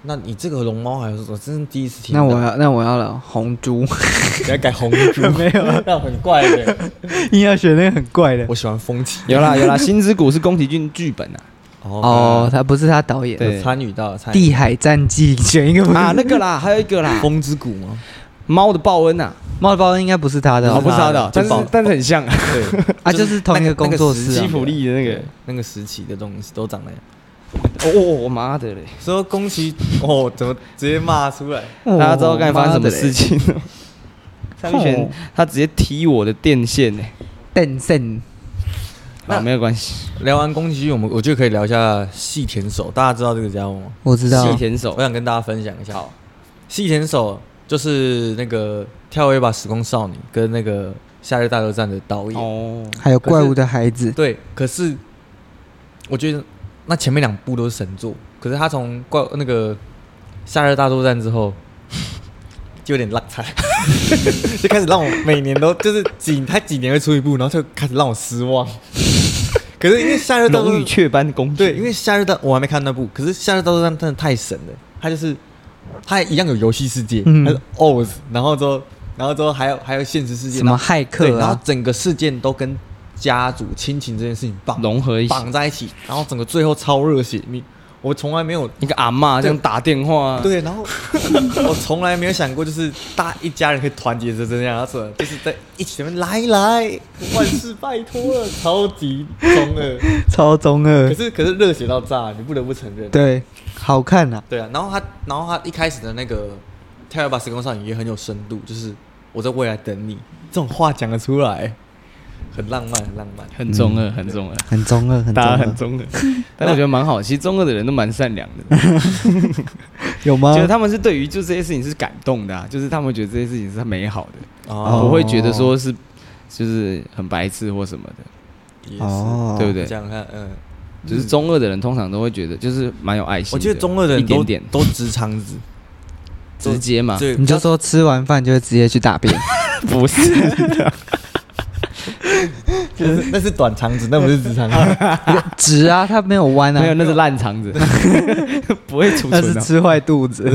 Speaker 1: 那你这个龙猫还是我真是第一次听到。
Speaker 3: 那我要那我要了红猪，
Speaker 1: 你要改红猪？
Speaker 3: 没有，
Speaker 1: 那很怪的。
Speaker 3: 硬要选那个很怪的。
Speaker 1: 我喜欢风起。
Speaker 2: 有啦有啦，《星之谷》是宫崎骏剧本啊。
Speaker 3: 哦，他不是他导演，
Speaker 2: 对
Speaker 1: 有参与到
Speaker 3: 地海战记选一个
Speaker 2: 啊，那个啦，还有一个啦，
Speaker 1: 风之谷吗？
Speaker 2: 猫的报恩呐，
Speaker 3: 猫的报恩应该不是他的
Speaker 2: 不是他的，但是但是很像啊，
Speaker 1: 对
Speaker 3: 啊，就是同一个工作室啊
Speaker 2: 吉。普力的那个。
Speaker 1: 那个时期的东西都长那样。
Speaker 2: 哦，我妈的嘞！
Speaker 1: 说宫崎哦，怎么直接骂出来？
Speaker 3: 哦
Speaker 2: 大家知道刚才发生什么事情了？上拳他直接踢我的电线呢。
Speaker 3: 电线
Speaker 1: 那
Speaker 2: 啊，没有关系。
Speaker 1: 聊完宫崎骏，我们我觉得可以聊一下细田守。大家知道这个家伙吗？
Speaker 3: 我知道
Speaker 2: 细，田守
Speaker 1: 我想跟大家分享一下。细田守就是那个《跳跃吧时空少女》跟那个《夏日大作战》的导演。
Speaker 2: 哦，
Speaker 3: 还有怪物的孩子，
Speaker 1: 对，可是我觉得那前面两部都是神作，可是他从怪那个《夏日大作战》之后，就有点烂菜，就开始让我每年都就是几他几年会出一部，然后就开始让我失望。可是因为《夏日大作战
Speaker 2: 龙与》雀斑公主。
Speaker 1: 对，因为《夏日大》我还没看那部，可是《夏日大作战》真的太神了，他就是它一样有游戏世界，
Speaker 3: 嗯
Speaker 1: 它是 Oz，然后之后然后之后还有还有现实世界，
Speaker 3: 什
Speaker 1: 么
Speaker 3: 骇
Speaker 1: 对，然后整个事件都跟家族亲情这件事情绑
Speaker 2: 融合一起，
Speaker 1: 绑在一起，然后整个最后超热血，你我从来没有
Speaker 2: 一个阿嬷这样打电话，
Speaker 1: 对，然后 我从来没有想过，就是大一家人可以团结成这样，然后说就是在一起来来，万事拜托了，超级中二，
Speaker 3: 超中
Speaker 1: 可，是可是热血到炸，你不得不承认。
Speaker 3: 对，好看啊，
Speaker 1: 对啊，然后他然后他一开始的那个《跳跃吧时空少女》也很有深度，就是我在未来等你，这种话讲得出来，很浪漫，很浪漫。
Speaker 2: 很中二，很中二，
Speaker 3: 很中二，很中
Speaker 2: 大家
Speaker 3: 二
Speaker 2: 很中二。但我觉得蛮好，其实中二的人都蛮善良的，
Speaker 3: 有吗？
Speaker 2: 觉？得他们是对于就这些事情是感动的啊，就是他们觉得这些事情是美好的，
Speaker 1: 哦。
Speaker 2: 不会觉得说是就是很白痴或什么的，
Speaker 1: 也是，
Speaker 3: 哦，
Speaker 2: 对不对？
Speaker 1: 这样看，嗯，
Speaker 2: 就是中二的人通常都会觉得就是蛮有爱心。
Speaker 1: 我觉得中二的人都
Speaker 2: 一点点。
Speaker 1: 都直肠子，
Speaker 2: 直接嘛，
Speaker 1: 对，
Speaker 3: 你就说吃完饭就会直接去大便，
Speaker 2: 不是
Speaker 1: 就是那是短肠子，那不是直肠子。
Speaker 3: 直啊，它没有弯
Speaker 2: 啊没有，
Speaker 3: 啊，
Speaker 2: 那是烂肠子，不会储
Speaker 3: 那
Speaker 2: 存的。
Speaker 3: 是吃坏肚子。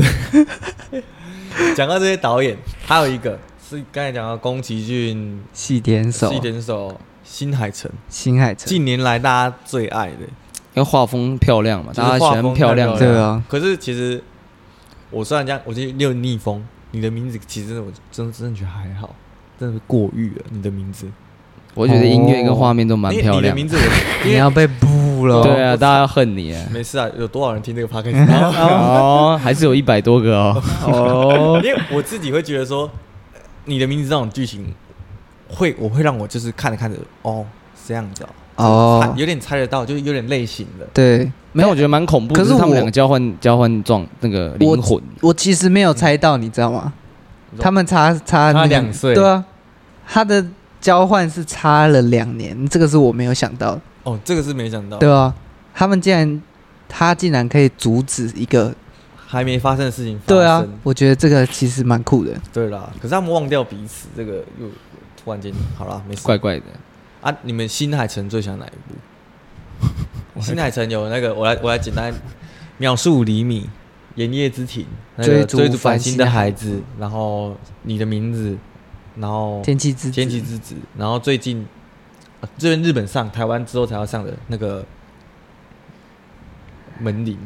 Speaker 1: 讲到这些导演，还有一个是刚才讲到宫崎骏、
Speaker 3: 细点手，
Speaker 1: 细田守、新海诚，
Speaker 3: 新海诚，
Speaker 1: 近年来大家最爱的。
Speaker 2: 因为画风漂亮嘛，大家喜
Speaker 1: 欢
Speaker 2: 漂亮的。
Speaker 3: 对啊，
Speaker 1: 可是其实我虽然这样，我觉得你有点逆风。你的名字其实，我真的真的觉得还好，真的是过誉了。你的名字
Speaker 2: 我觉得音乐跟画面都蛮
Speaker 1: 因为
Speaker 2: 漂亮的。
Speaker 1: 你的名字我，因为
Speaker 3: 你要被捕了。
Speaker 2: 对啊，大家要恨你啊！
Speaker 1: 没事啊，有多少人听这个 podcast？然 后
Speaker 2: 哦，还是有一百多个哦。
Speaker 3: 哦，
Speaker 1: 因为我自己会觉得说，你的名字这种剧情会，我会让我就是看着看着，哦，是这样子哦，
Speaker 3: 哦
Speaker 1: 猜有点猜得到，就是有点类型的。
Speaker 3: 对，
Speaker 2: 没有，我觉得蛮恐怖的。
Speaker 3: 可是
Speaker 2: 是他们两个交换交换状那个灵魂，
Speaker 3: 我其实没有猜到，你知道
Speaker 1: 吗？
Speaker 3: 他们差差
Speaker 1: 两岁
Speaker 3: 对啊，他的交换是差了两年，这个是我没有想到的，
Speaker 1: 哦，这个是没想到，
Speaker 3: 对啊，他们竟然他竟然可以阻止一个，
Speaker 1: 还没发生的事情发
Speaker 3: 对啊，我觉得这个其实蛮酷的。
Speaker 1: 对啦。可是他们忘掉彼此，这个又突然间好啦，没事。
Speaker 2: 怪怪的。
Speaker 1: 啊，你们新海诚最喜欢哪一部？新海诚有那个，我来我来简单秒速五厘米、炎夜之庭、那个
Speaker 3: 追逐
Speaker 1: 追逐繁
Speaker 3: 繁星的孩
Speaker 1: 星的孩子，然后你的名字，然后
Speaker 3: 天气之子。
Speaker 1: 天气之子，然后最近呃这边日本上，台湾之后才要上的那个门铃，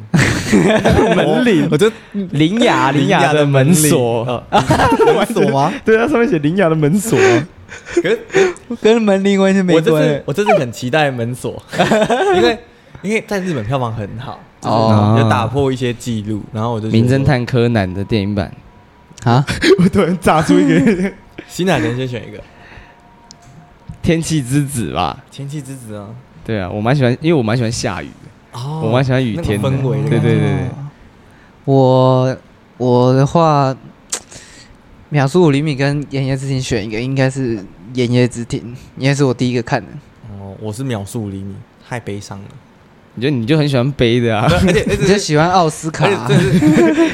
Speaker 2: 门铃？
Speaker 1: 我就
Speaker 2: 铃雅林雅的门锁，
Speaker 1: 哦。
Speaker 3: 门锁吗？
Speaker 2: 对啊，上面写林雅的门锁。
Speaker 1: 可是
Speaker 3: 跟门铃完全没
Speaker 1: 我这次
Speaker 3: 关。
Speaker 1: 我这次很期待门锁，因为因为在日本票房很好，就是
Speaker 3: 哦。
Speaker 1: 就打破一些记录，然后我就
Speaker 2: 名侦探柯南的电影版，
Speaker 3: 啊，
Speaker 2: 我突然炸出一个
Speaker 1: 新海诚先选一个
Speaker 2: 天气之子吧。
Speaker 1: 天气之子啊，
Speaker 2: 对啊，我蛮喜欢，因为我蛮喜欢下雨的，
Speaker 1: 哦
Speaker 2: 我蛮喜欢雨天的
Speaker 1: 氛
Speaker 2: 围对对对
Speaker 3: 对我我的话，秒速五厘米跟炎夜之庭选一个，应该是炎夜之庭，应该是我第一个看的。
Speaker 1: 哦，我是秒速五厘米，太悲伤了，
Speaker 2: 你就你就很喜欢悲的啊，
Speaker 1: 而且而
Speaker 3: 你就喜欢奥斯卡、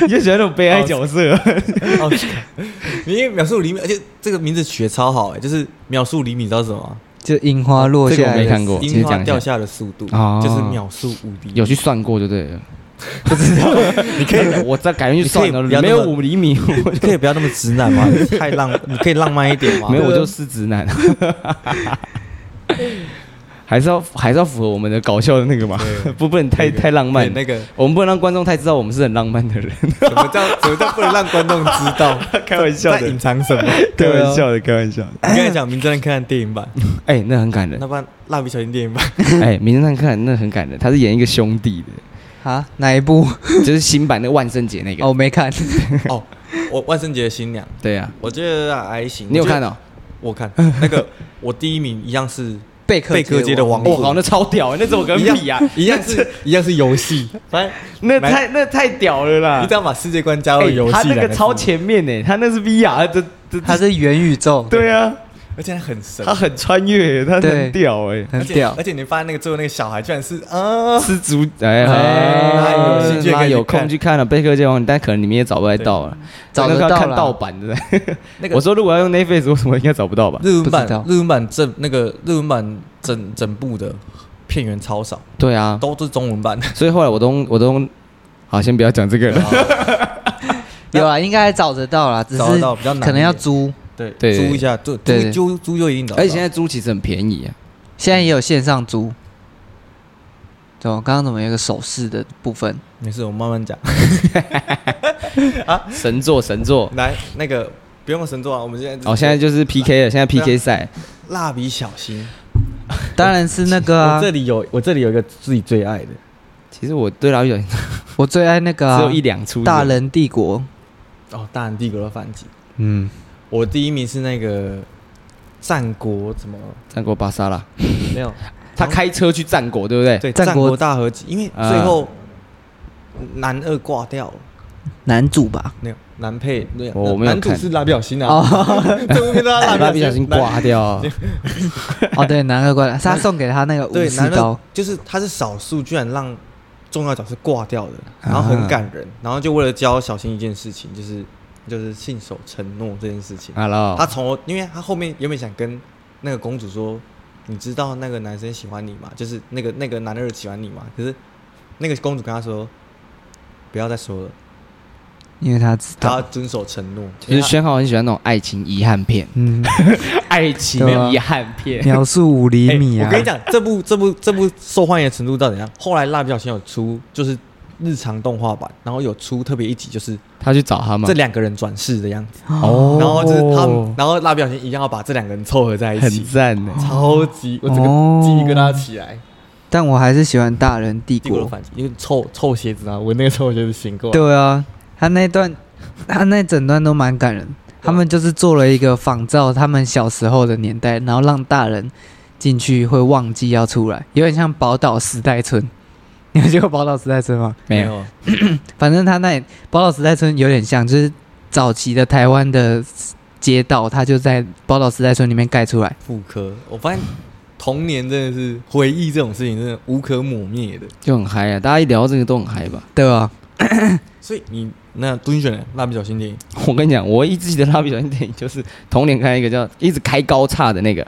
Speaker 2: 你就喜欢那种悲哀角色。
Speaker 1: 哦，因为秒速五厘米，而且这个名字取得超好哎，就是秒速五厘米，你知道是什么吗？
Speaker 3: 就樱花落下来的，
Speaker 2: 这个我没看过樱
Speaker 1: 花掉下的速度
Speaker 2: 哦
Speaker 1: 就是秒速五厘米。
Speaker 2: 有去算过就对了。
Speaker 1: 不知道？你可以，
Speaker 2: 我再改天去算了，没有五厘米，
Speaker 1: 你可以不要那么直男吗？太浪，你可以浪漫一点吗？
Speaker 2: 没有我就是直男。还是要还是要符合我们的搞笑的那个嘛，不不能太太浪漫。
Speaker 1: 那个
Speaker 2: 我们不能让观众太知道我们是很浪漫的人。
Speaker 1: 怎么叫怎么叫不能让观众知道？
Speaker 2: 开玩笑的，
Speaker 1: 在隐藏什么？
Speaker 2: 开玩笑的，开玩笑的。
Speaker 1: 你刚才讲《名侦探柯南》电影版，
Speaker 2: 哎，那很感人。
Speaker 1: 那不然《蜡笔小新》电影版，
Speaker 2: 哎，《名侦探柯南》那很感人，他是演一个兄弟的
Speaker 3: 啊？哪一部？
Speaker 2: 就是新版的万圣节那个。
Speaker 3: 哦，我没看。
Speaker 1: 哦，我万圣节的新娘。
Speaker 2: 对呀，
Speaker 1: 我觉得还行。
Speaker 2: 你有看哦？
Speaker 1: 我看那个，我第一名一样是。
Speaker 3: 贝克
Speaker 1: 贝克街的王
Speaker 2: 哦，好，那超屌，那怎么跟比啊？
Speaker 1: 一样是一样是游戏，反正
Speaker 2: 那太那太屌了啦！
Speaker 1: 你只要把世界观加入游戏，
Speaker 2: 他那个超前面呢，他那是 VR，这这
Speaker 3: 他是元宇宙，
Speaker 2: 对啊，
Speaker 1: 而且很神，
Speaker 2: 他很穿越，他很屌哎，
Speaker 3: 很屌。
Speaker 1: 而且你发现那个最后那个小孩居然是啊，
Speaker 2: 是足哎，他有空去看。了贝克街王，但可能你们也找不太到了，
Speaker 3: 找得到
Speaker 2: 看盗版的。
Speaker 1: 那个
Speaker 2: 我说如果要用 Netflix，为什么应该找不到吧？
Speaker 1: 日文版日文版正那个日文版。整整部的片源超少，
Speaker 2: 对啊，
Speaker 1: 都是中文版，
Speaker 2: 所以后来我都我都好，先不要讲这个了。
Speaker 3: 有啊，应该找得到啦，只是可能要租，
Speaker 1: 对对，租一下，租租租就一定找。
Speaker 2: 而且现在租其实很便宜啊，
Speaker 3: 现在也有线上租。怎么，刚刚怎么有个手势的部分？
Speaker 1: 没事，我慢慢讲。
Speaker 2: 啊，神作神作，
Speaker 1: 来那个不用神作啊，我们现在
Speaker 2: 哦，现在就是 PK 了，现在 PK 赛。
Speaker 1: 蜡笔小新，
Speaker 3: 当然是那个啊！
Speaker 1: 我这里有，我这里有一个自己最爱的。
Speaker 2: 其实我对蜡笔小新，
Speaker 3: 我最爱那个、啊、
Speaker 2: 只有一两出。
Speaker 3: 大人帝国。
Speaker 1: 哦，大人帝国的反击。
Speaker 3: 嗯，
Speaker 1: 我第一名是那个战国什么？
Speaker 2: 战国巴萨拉。
Speaker 1: 没有，
Speaker 2: 他开车去战国，对不对？
Speaker 1: 对，战国大合集。因为最后男二挂掉了。
Speaker 3: 男主吧，
Speaker 1: 没有男配，对，
Speaker 2: 我没有。
Speaker 1: 男主是蜡笔小新啊，这部片都蜡
Speaker 2: 笔小新挂掉。
Speaker 3: 哦，对，男二挂掉，他送给他那个武士刀，
Speaker 1: 就是他是少数居然让重要角色挂掉的，然后很感人，然后就为了教小新一件事情，就是就是信守承诺这件事情。他从因为他后面原本想跟那个公主说，你知道那个男生喜欢你吗？就是那个那个男二喜欢你吗？可是那个公主跟他说，不要再说了。
Speaker 3: 因为他知道
Speaker 1: 他遵守承诺，
Speaker 2: 其实宣浩很喜欢那种爱情遗憾片，嗯，爱情遗憾片，
Speaker 3: 秒速五厘米啊！
Speaker 1: 我跟你讲，这部这部这部受欢迎的程度到底怎样？后来蜡笔小新有出就是日常动画版，然后有出特别一集，就是
Speaker 2: 他去找他们
Speaker 1: 这两个人转世的样子
Speaker 2: 哦，
Speaker 1: 然后就是他们，然后蜡笔小新一定要把这两个人凑合在一起，
Speaker 2: 很赞呢，
Speaker 1: 超级我整个鸡皮疙瘩起来。
Speaker 3: 但我还是喜欢大人帝国，
Speaker 1: 因为臭臭鞋子啊，我那个臭鞋子行过来。
Speaker 3: 对啊。他那段，他那整段都蛮感人。他们就是做了一个仿照他们小时候的年代，然后让大人进去会忘记要出来，有点像宝岛时代村。你有去过宝岛时代村吗？
Speaker 2: 没有。
Speaker 3: 反正他那宝岛时代村有点像，就是早期的台湾的街道，他就在宝岛时代村里面盖出来。
Speaker 1: 妇科，我发现童年真的是回忆这种事情，真的无可抹灭的，
Speaker 2: 就很嗨啊！大家一聊这个都很嗨吧？
Speaker 3: 对吧？
Speaker 1: 所以你。那蹲选蜡笔小新电影，
Speaker 2: 我跟你讲，我一直记得蜡笔小新电影就是童年看一个叫一直开高叉的那个，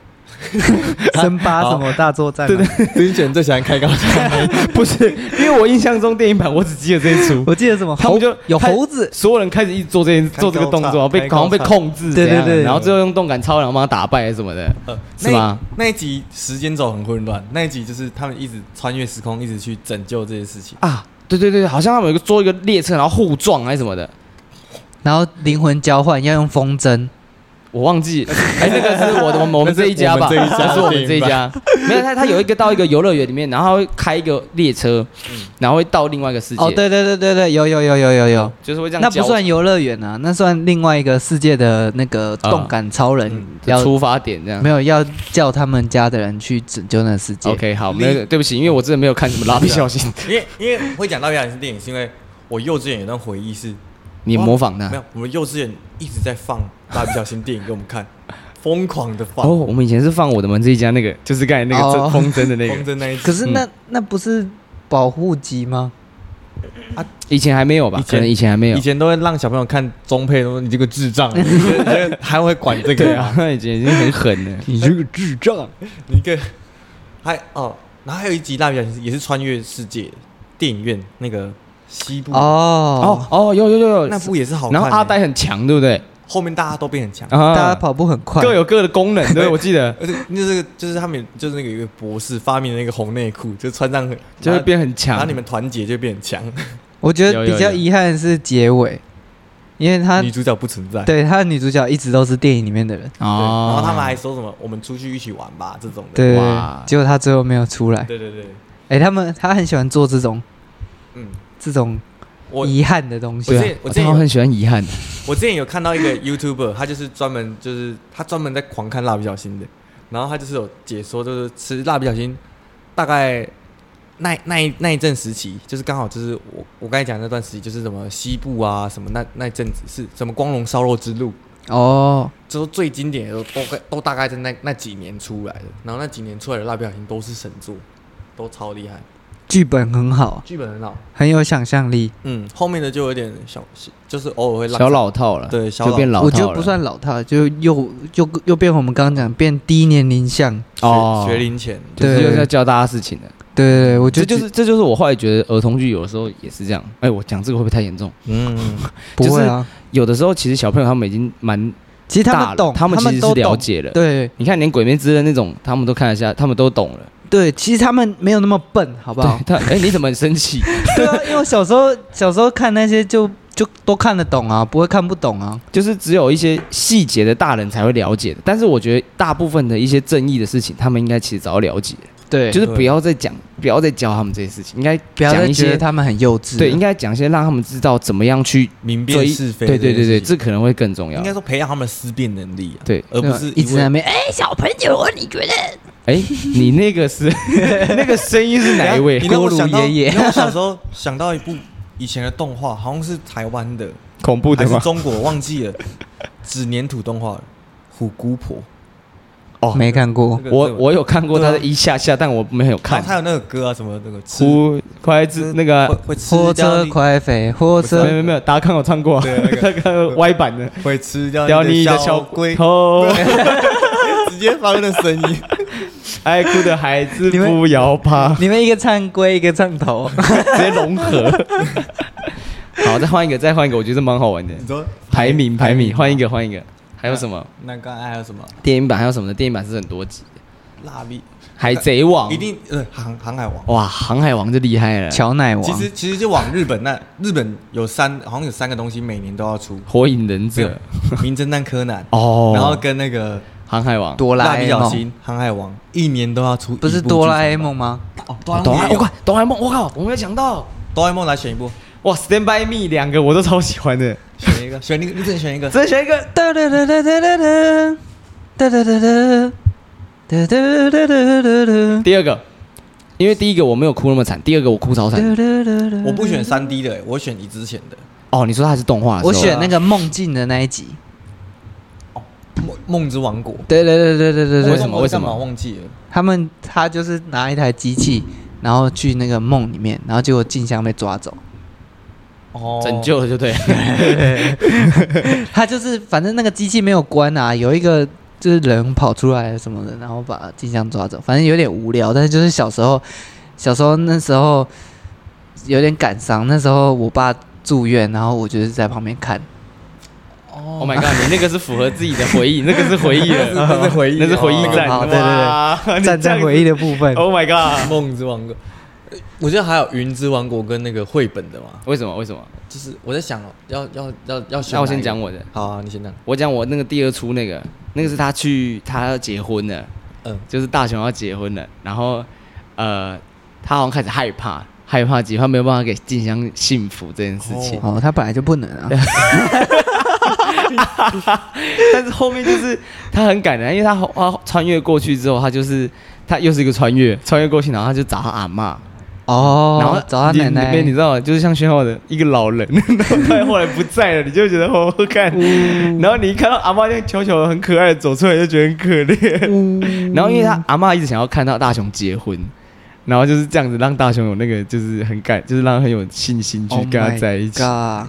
Speaker 3: 森巴什么大作战？
Speaker 1: 对对，蹲选最喜欢开高叉，
Speaker 2: 不是，因为我印象中电影版我只记得这一出，
Speaker 3: 我记得什么，
Speaker 2: 他们就
Speaker 3: 有猴子，
Speaker 2: 所有人开始一直做这件做这个动作，被好像被控制，
Speaker 3: 对对对，
Speaker 2: 然后最后用动感超人帮他打败什么的，是吗？
Speaker 1: 那一集时间轴很混乱，那一集就是他们一直穿越时空，一直去拯救这些事情。
Speaker 2: 啊。对对对，好像他们有一个坐一个列车，然后互撞还是什么的，
Speaker 3: 然后灵魂交换要用风筝，
Speaker 2: 我忘记，哎，那个是我的 我们这一家吧，
Speaker 1: 这
Speaker 2: 是我们这一家，没有他他有一个到一个游乐园里面，然后会开一个列车，然后会到另外一个世界。
Speaker 3: 哦，对对对对对，有有有有有有，
Speaker 2: 就是会这样。
Speaker 3: 那不算游乐园啊，那算另外一个世界的那个动感超人
Speaker 2: 要出发点这样。
Speaker 3: 没有要叫他们家的人去拯救那个世界。
Speaker 2: OK，好，没有，对不起，因为我真的没有看什么蜡笔小新。
Speaker 1: 因为因为会讲蜡笔小新电影，是因为我幼稚园有段回忆是。
Speaker 2: 你模仿他？
Speaker 1: 没有，我们幼稚园一直在放蜡笔小新电影给我们看，疯狂的放。
Speaker 2: 哦，我们以前是放我的门这一家那个，就是刚才那个风筝的那个。
Speaker 1: 风筝那一。
Speaker 3: 可是那那不是保护级吗？
Speaker 2: 啊以前还没有吧？
Speaker 1: 以前
Speaker 2: 可能以前还没有
Speaker 1: 以。前都会让小朋友看中配，说你这个智障，你这个还会管这个
Speaker 2: 对啊，以前已经很狠了。
Speaker 3: 你这个智障！
Speaker 1: 你个还哦，然后还有一集蜡笔小新也是穿越世界电影院那个西部。
Speaker 3: 哦。
Speaker 2: 哦哦，有有有。有，
Speaker 1: 那部也是好看欸。
Speaker 2: 然后阿呆很强，对不对？
Speaker 1: 后面大家都变很强，
Speaker 2: 啊。
Speaker 3: 大家跑步很快，
Speaker 2: 各有各的功能，对，我记得。
Speaker 1: 而且那这个就是他们就是那个有一个博士发明的那个红内裤，就穿上
Speaker 2: 就会变很
Speaker 1: 强。
Speaker 2: 然
Speaker 1: 后你。们团结就变很强。
Speaker 3: 我觉得比较遗憾的是结尾，因为他
Speaker 1: 女主角不存在，
Speaker 3: 对他的女主角一直都是电影里面的人，
Speaker 2: 哦。
Speaker 1: 然后他们还说什么我们出去一起玩吧这种的。
Speaker 3: 对，
Speaker 2: 哇。
Speaker 3: 结果他最后没有出来。
Speaker 1: 对对对，
Speaker 3: 哎，他们他很喜欢做这种
Speaker 1: 嗯，
Speaker 3: 这种
Speaker 1: 我
Speaker 3: 遗憾的东西。
Speaker 1: 我我之前有
Speaker 2: 我很喜欢遗憾。
Speaker 1: 我之前有看到一个 YouTuber，他就是专门就是他专门在狂看蜡笔小新的，然后他就是有解说，就是吃蜡笔小新大概那那一那一阵时期，就是刚好就是我我刚才讲那段时期，就是什么西部啊什么那那一阵子是什么光荣烧肉之路，
Speaker 3: 哦，
Speaker 1: 就是最经典的都都都大概在那那几年出来的，然后那几年出来的蜡笔小新都是神作，都超厉害，
Speaker 3: 剧本很好，
Speaker 1: 剧本很好，
Speaker 3: 很有想象力。
Speaker 1: 嗯，后面的就有点小，就是偶尔会浪
Speaker 2: 小老套了，
Speaker 1: 对小老
Speaker 2: 就变老套了。
Speaker 3: 我觉得不算老套，就又又又变我们刚刚讲变低年龄向。
Speaker 2: 哦
Speaker 1: 学学龄前，
Speaker 2: 就是
Speaker 3: 对
Speaker 2: 又是要教大家事情的。
Speaker 3: 对对对，我觉得
Speaker 2: 就是这就是我后来觉得儿童剧有的时候也是这样。哎，我讲这个会不会太严重？
Speaker 1: 嗯。
Speaker 3: 不会啊。
Speaker 2: 有的时候其实小朋友他们已经蛮
Speaker 3: 其实他，们懂，
Speaker 2: 他们其实是了。解了。
Speaker 3: 对
Speaker 2: 你看，连《鬼灭之刃》那种，他们都看得下，他们都懂了。
Speaker 3: 对，其实他们没有那么笨，好不好
Speaker 2: 对？他，哎，你怎么很生气？
Speaker 3: 对啊，因为我小时候小时候看那些就就都看得懂啊，不会看不懂啊。
Speaker 2: 就是只有一些细节的大人才会了解的，但是我觉得大部分的一些正义的事情，他们应该其实早就了解了，
Speaker 3: 对，
Speaker 2: 就是不要再讲，不要再教他们这些事情，应该
Speaker 3: 不要再
Speaker 2: 讲一些，
Speaker 3: 他们很幼稚。
Speaker 2: 对，应该讲一些让他们知道怎么样去
Speaker 1: 明辨是非，
Speaker 2: 对对对对，这可能会更重要
Speaker 1: 应。该说培养他们的思辨能力啊，
Speaker 2: 对，
Speaker 1: 而不是
Speaker 3: 一直在那
Speaker 1: 为
Speaker 3: 边哎，小朋友，你觉得？
Speaker 2: 哎，你那个是 那个声音是哪 一位？
Speaker 1: 你？让我
Speaker 3: 锅炉
Speaker 1: 想到，
Speaker 3: 爷爷。
Speaker 1: 你让我小时候想到一部以前的动画，好像是台湾的
Speaker 2: 恐怖
Speaker 1: 还是中国，忘记了，纸粘土动画《虎姑婆》
Speaker 2: 哦。
Speaker 3: 没看过。
Speaker 1: 那。个
Speaker 2: 我我有看过他的一下下，但我没有看。
Speaker 1: 他有那个歌啊，什么那个吃
Speaker 2: 呼快吃那个
Speaker 1: 会会吃
Speaker 3: 火
Speaker 1: 车你
Speaker 3: 快飞，火
Speaker 2: 没
Speaker 3: 车
Speaker 2: 有没有，大家看我唱过。啊，
Speaker 1: 对那
Speaker 2: 个个歪版的，
Speaker 1: 会吃掉
Speaker 2: 叼你的小
Speaker 1: 小龟，
Speaker 2: 头，
Speaker 1: 直接放那声音，
Speaker 2: 爱哭的孩子不要怕，
Speaker 3: 你们一个唱龟，一个唱头。
Speaker 2: 直接融合。好，再换一个，再换一个，我觉得蛮好玩的。
Speaker 1: 你说
Speaker 2: 排名排名，换一
Speaker 1: 个。
Speaker 2: 个换一个，还有什么？
Speaker 1: 那刚才还有什么？
Speaker 2: 电影版还有什么呢？电影版是很多集的，
Speaker 1: 蜡笔
Speaker 2: 海贼王
Speaker 1: 一定呃航航海王。
Speaker 2: 哇，航海王就厉害了，
Speaker 3: 乔乃王，
Speaker 1: 其实其实就往日本那日本有三好像有三个东西每年都要出，
Speaker 2: 火影忍者
Speaker 1: 名侦探柯南，
Speaker 2: 哦，
Speaker 1: 然后跟那个
Speaker 2: 航海王、
Speaker 3: 哆啦 A
Speaker 1: 梦、航海王，一年都要出，
Speaker 3: 不是哆啦 A 梦吗？
Speaker 1: 哦，哆啦 A
Speaker 2: 梦，快，哆啦 A 梦，我靠，我没有想到，
Speaker 1: 哆啦 A 梦来选一部，
Speaker 2: 哇，Stand by me 两个我都超喜欢的，
Speaker 1: 选一个，选一个，你只能选一
Speaker 2: 个，只能选
Speaker 3: 一个，哒哒哒哒哒哒哒哒哒哒哒哒哒哒哒，
Speaker 2: 第二个。因为第一个我没有哭那么惨，第二个我哭超
Speaker 3: 惨。
Speaker 1: 我不选三 D 的、我选你之前的。
Speaker 2: 哦，你说它是动画？
Speaker 3: 我选那个梦境的那一集。
Speaker 1: 梦梦之王国》。
Speaker 3: 对对对对对对
Speaker 2: 对
Speaker 3: 为，
Speaker 2: 什么为什
Speaker 1: 么忘记了？
Speaker 3: 他们他就是拿一台机器，然后去那个梦里面，然后结果静香被抓走。
Speaker 1: 哦
Speaker 2: 拯救了就对了。
Speaker 3: 他就是反正那个机器没有关啊，有一个就是人跑出来什么的，然后把静香抓走，反正有点无聊。但是就是小时候，小时候那时候有点感伤，那时候我爸住院，然后我就是在旁边看。
Speaker 2: Oh my god！你那个是符合自己的回忆，那个是回忆了，
Speaker 1: 那是回忆
Speaker 2: 那是回忆战，
Speaker 3: 哦对对对
Speaker 2: 对
Speaker 3: 站在回忆的部分
Speaker 2: ，Oh my god！
Speaker 1: 梦之王国，呃我觉得还有云之王国跟那个绘本的嘛，
Speaker 2: 为什么？为什么？
Speaker 1: 就是我在想哦，要要要要选。
Speaker 2: 那我先讲。我的，
Speaker 1: 好啊，你先讲。
Speaker 2: 我讲我那个第二出那个，那个是他去他要结婚了，
Speaker 1: 嗯，
Speaker 2: 就是大雄要结婚了，然后呃，他好像开始害怕，害怕结婚，他没有办法给静香幸福这件事情。
Speaker 3: 哦，他本来就不能啊。
Speaker 2: 但是后面就是他很感人，因为他他穿越过去之后，他就是他又是一个穿越，穿越过去，然后他就找他阿妈，
Speaker 3: 哦，
Speaker 2: 然后
Speaker 3: 找他奶奶
Speaker 2: 你知道吗？就是像宣浩的一个老人，然 后他后来不在了，你就会觉得好好看。然后你一看到阿妈那样悄悄的很可爱的走出来，就觉得很可怜。然后因为他阿妈一直想要看到大雄结婚，然后就是这样子让大雄有那个就是很感，就是让他很有信心去跟他在一起。
Speaker 3: Oh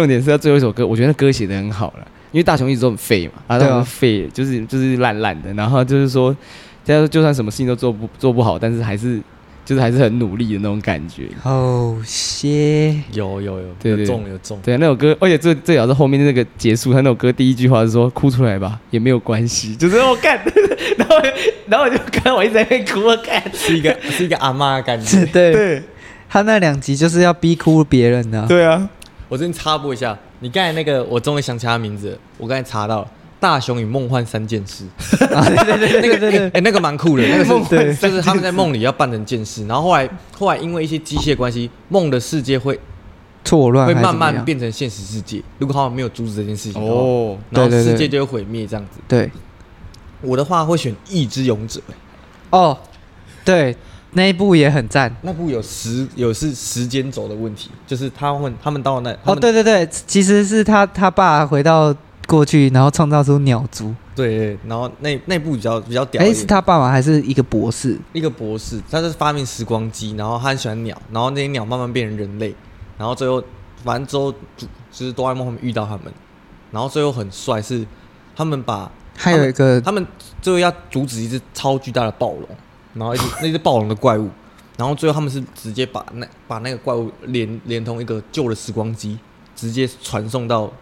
Speaker 2: 重点是他最后一首歌，我觉得那歌写的很好了，因为大雄一直都很废嘛，啊，废，就是就是烂烂的，然后就是说，就就算什么事情都做不做不好，但是还是。就是还是很努力的那种感觉。
Speaker 3: 好些，
Speaker 1: 有有有，
Speaker 2: 对对
Speaker 1: 有中有中。
Speaker 2: 对，那首歌，而且最最好是后面那个结束，他那首歌第一句话是说：“哭出来吧，也没有关系。”就是我干，然后然后我就看我一直在那哭，我干，
Speaker 1: 是一个是一个阿妈的感觉。
Speaker 3: 对对，他那两集就是要逼哭别人的。
Speaker 2: 对啊，
Speaker 1: 我这边插播一下，你刚才那个，我终于想起他名字，我刚才查到了。大雄与梦幻三件事，
Speaker 3: 啊、对对对，那个对对，
Speaker 1: 哎，那个蛮酷的，那个是，就是他们在梦里要扮成剑士，然后后来后来因为一些机械关系，梦的世界会
Speaker 3: 错乱，
Speaker 1: 会慢慢变成现实世界。如果他们没有阻止这件事情哦，然后世界就会毁灭这样子。
Speaker 3: 对，
Speaker 1: 我的话会选一之勇者。
Speaker 3: 哦，对，那一部也很赞，
Speaker 1: 那部有时有是时间轴的问题，就是他们他们到那
Speaker 3: 哦，对对对，其实是他他爸回到。过去，然后创造出鸟族。
Speaker 1: 对，然后那那部比较比较屌。
Speaker 3: 哎，是他爸爸还是一个博士？
Speaker 1: 一个博士，他是发明时光机，然后他很喜欢鸟，然后那些鸟慢慢变成人类，然后最后反正之后就是哆啦 A 梦他们遇到他们，然后最后很帅是他们把
Speaker 3: 还有一个
Speaker 1: 他们最后要阻止一只超巨大的暴龙，然后一只那只暴龙的怪物，然后最后他们是直接把那把那个怪物连连同一个旧的时光机直接传送到。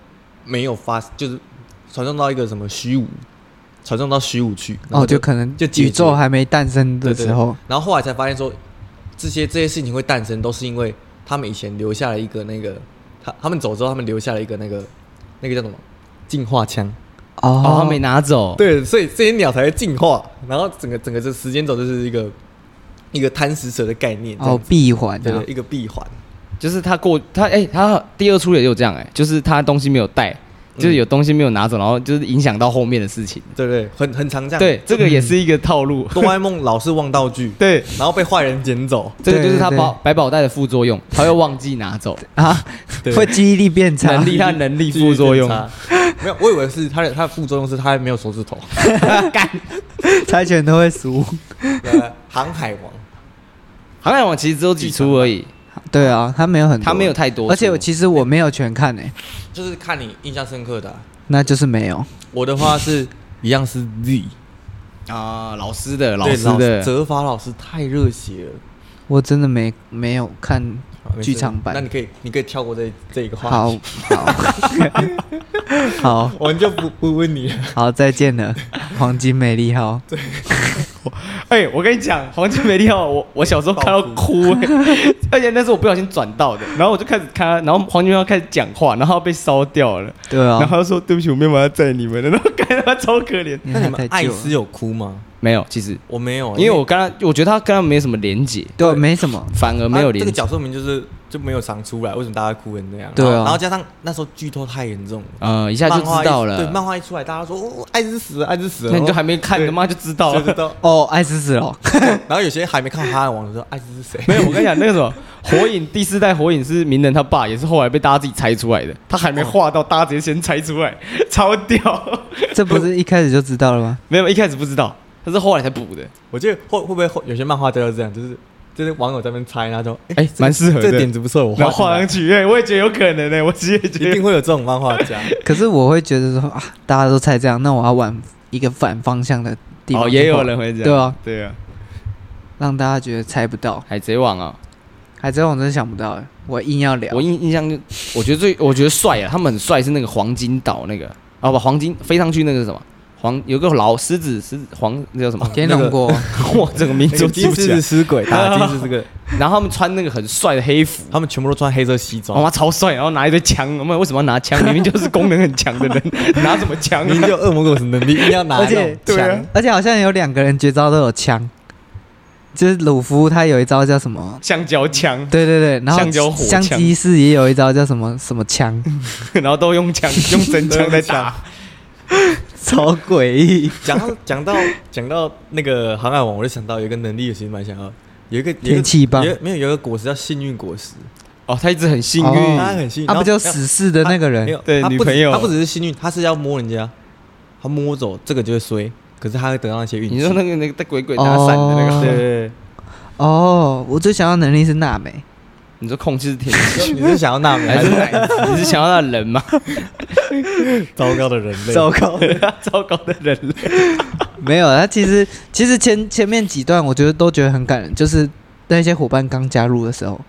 Speaker 1: 没有发，就是传送到一个什么虚无，传送到虚无去。
Speaker 3: 哦，就可能就宇宙还没诞生的时候，
Speaker 1: 然后后来才发现说，这些这些事情会诞生，都是因为他们以前留下了一个那个，他他们走之后，他们留下了一个那个那个叫什么进化枪。
Speaker 3: 哦，
Speaker 2: 他没拿走。
Speaker 1: 对，所以这些鸟才会进化，然后整个整个这时间轴就是一个一个贪食蛇的概念。
Speaker 3: 哦，闭环，
Speaker 1: 对，一个闭环。
Speaker 2: 就是他过他哎、欸，他第二出也有这样哎、欸，就是他东西没有带，嗯、就是有东西没有拿走，然后就是影响到后面的事情，
Speaker 1: 对不对，很很常这样。
Speaker 2: 对，这个也是一个套路。
Speaker 1: 哆啦 A 梦老是忘道具，
Speaker 2: 对，
Speaker 1: 然后被坏人捡走，
Speaker 2: 这个就是他宝百宝袋的副作用，他会忘记拿走。
Speaker 3: 啊，会记忆力变差，
Speaker 2: 能力他能力副作用。
Speaker 1: 没有，我以为是他的他的副作用是他还没有手指头，
Speaker 3: 干，猜拳都会输。
Speaker 1: 航海王，
Speaker 2: 航海王其实只有几出而已。
Speaker 3: 对啊，他没有很多，
Speaker 2: 他没有太多，
Speaker 3: 而且我其实我没有全看诶，
Speaker 1: 就是看你印象深刻的，
Speaker 3: 那就是没有。
Speaker 1: 我的话是一样是 Z
Speaker 2: 啊，老师的老师的。
Speaker 1: 哲法老师太热血了，
Speaker 3: 我真的没没有看剧场版，
Speaker 1: 那你可以你可以跳过这这一个话
Speaker 3: 题，好，好，好，
Speaker 1: 我们就不不问你了，
Speaker 3: 好，再见了，黄金美丽号，对。
Speaker 2: 哎、欸，我跟你讲，《黄金美丽号》，我我小时候看到哭、欸，而且那是我不小心转到的，然后我就开始看，然后黄金美丽号开始讲话，然后被烧掉了，
Speaker 3: 对啊，
Speaker 2: 然后他说对不起，我没有办法载你们，然后感觉他超可怜。
Speaker 1: 那你们艾斯有哭吗？
Speaker 2: 没有，其实
Speaker 1: 我没有，
Speaker 2: 因为我跟他，我觉得他跟他没什么连结，
Speaker 3: 对，没什么，
Speaker 2: 反而没有连结。
Speaker 1: 这个角色名就是就没有长出来，为什么大家哭成那样？
Speaker 3: 对啊，
Speaker 1: 然后加上那时候剧透太严重，
Speaker 2: 呃，一下就知道了。
Speaker 1: 对，漫画一出来，大家说哦，艾斯死了，艾斯死了，
Speaker 2: 那你就还没看，他妈就知道了。
Speaker 3: 哦，艾斯死了。
Speaker 1: 然后有些还没看《航海王》的时候，艾斯是谁？
Speaker 2: 没有，我跟你讲，那个什么火影第四代火影是鸣人他爸，也是后来被大家自己猜出来的。他还没画到，大家直接先猜出来，超屌。
Speaker 3: 这不是一开始就知道了吗？
Speaker 2: 没有，一开始不知道。他是后来才补的，
Speaker 1: 我觉得会会不会有些漫画都要这样，就是就是网友在那边猜，然后就
Speaker 2: 哎，蛮适合的，
Speaker 1: 这点子不错，我
Speaker 2: 画上去，哎，我也觉得有可能呢，我直接觉得
Speaker 1: 一定会有这种漫画家。
Speaker 3: 可是我会觉得说啊，大家都猜这样，那我要往一个反方向的地方。
Speaker 2: 哦，也有人会这样，
Speaker 3: 对啊，
Speaker 2: 对啊，
Speaker 3: 让大家觉得猜不到。
Speaker 2: 海贼王啊，
Speaker 3: 海贼王真的想不到哎，我硬要聊，
Speaker 2: 我印印象就我觉得最我觉得帅啊，他们很帅是那个黄金岛那个，哦，把黄金飞上去那个是什么？黄有个老狮子，狮子黄那叫什么？
Speaker 3: 天龙国，
Speaker 2: 哇，这个名字记不起来。
Speaker 1: 金狮子尸鬼，打金 是这个。
Speaker 2: 然后他们穿那个很帅的黑服，
Speaker 1: 他们全部都穿黑色西装，
Speaker 2: 哇，超帅。然后拿一堆枪，我们为什么要拿枪？明明就是功能很强的人，拿什么枪？
Speaker 1: 明明就恶魔果实能力，一定要拿。
Speaker 3: 而且对啊，而且好像有两个人绝招都有枪，就是鲁夫他有一招叫什么？
Speaker 2: 橡胶枪。
Speaker 3: 对对对，然后
Speaker 2: 橡胶火枪。
Speaker 3: 香吉士也有一招叫什么什么枪？
Speaker 2: 然后都用枪，用真枪在打。
Speaker 3: 超诡异！
Speaker 1: 讲到讲到讲到那个航海王，我就想到有一个能力，其实蛮想要，有一个
Speaker 3: 天气棒，
Speaker 1: 没有有一个果实叫幸运果实。
Speaker 2: 哦，他一直很幸运，
Speaker 1: 他很幸运，
Speaker 3: 他不就死侍的那个人？
Speaker 2: 对，女朋友，
Speaker 1: 他不只是幸运，他是要摸人家，他摸走这个就会衰，可是他会得到那些运气。
Speaker 2: 你说那个那个带鬼鬼打伞的那个，对对对。
Speaker 3: 哦，我最想要能力是娜美。
Speaker 2: 你说控制天气，
Speaker 1: 你是想要纳美还是
Speaker 2: 还是奶子？你是想要那人吗？
Speaker 1: 糟糕的人类？
Speaker 3: 糟糕，
Speaker 2: 糟糕的人类。
Speaker 3: 没有，他其实其实前前面几段我觉得都觉得很感人，就是那些伙伴刚加入的时候，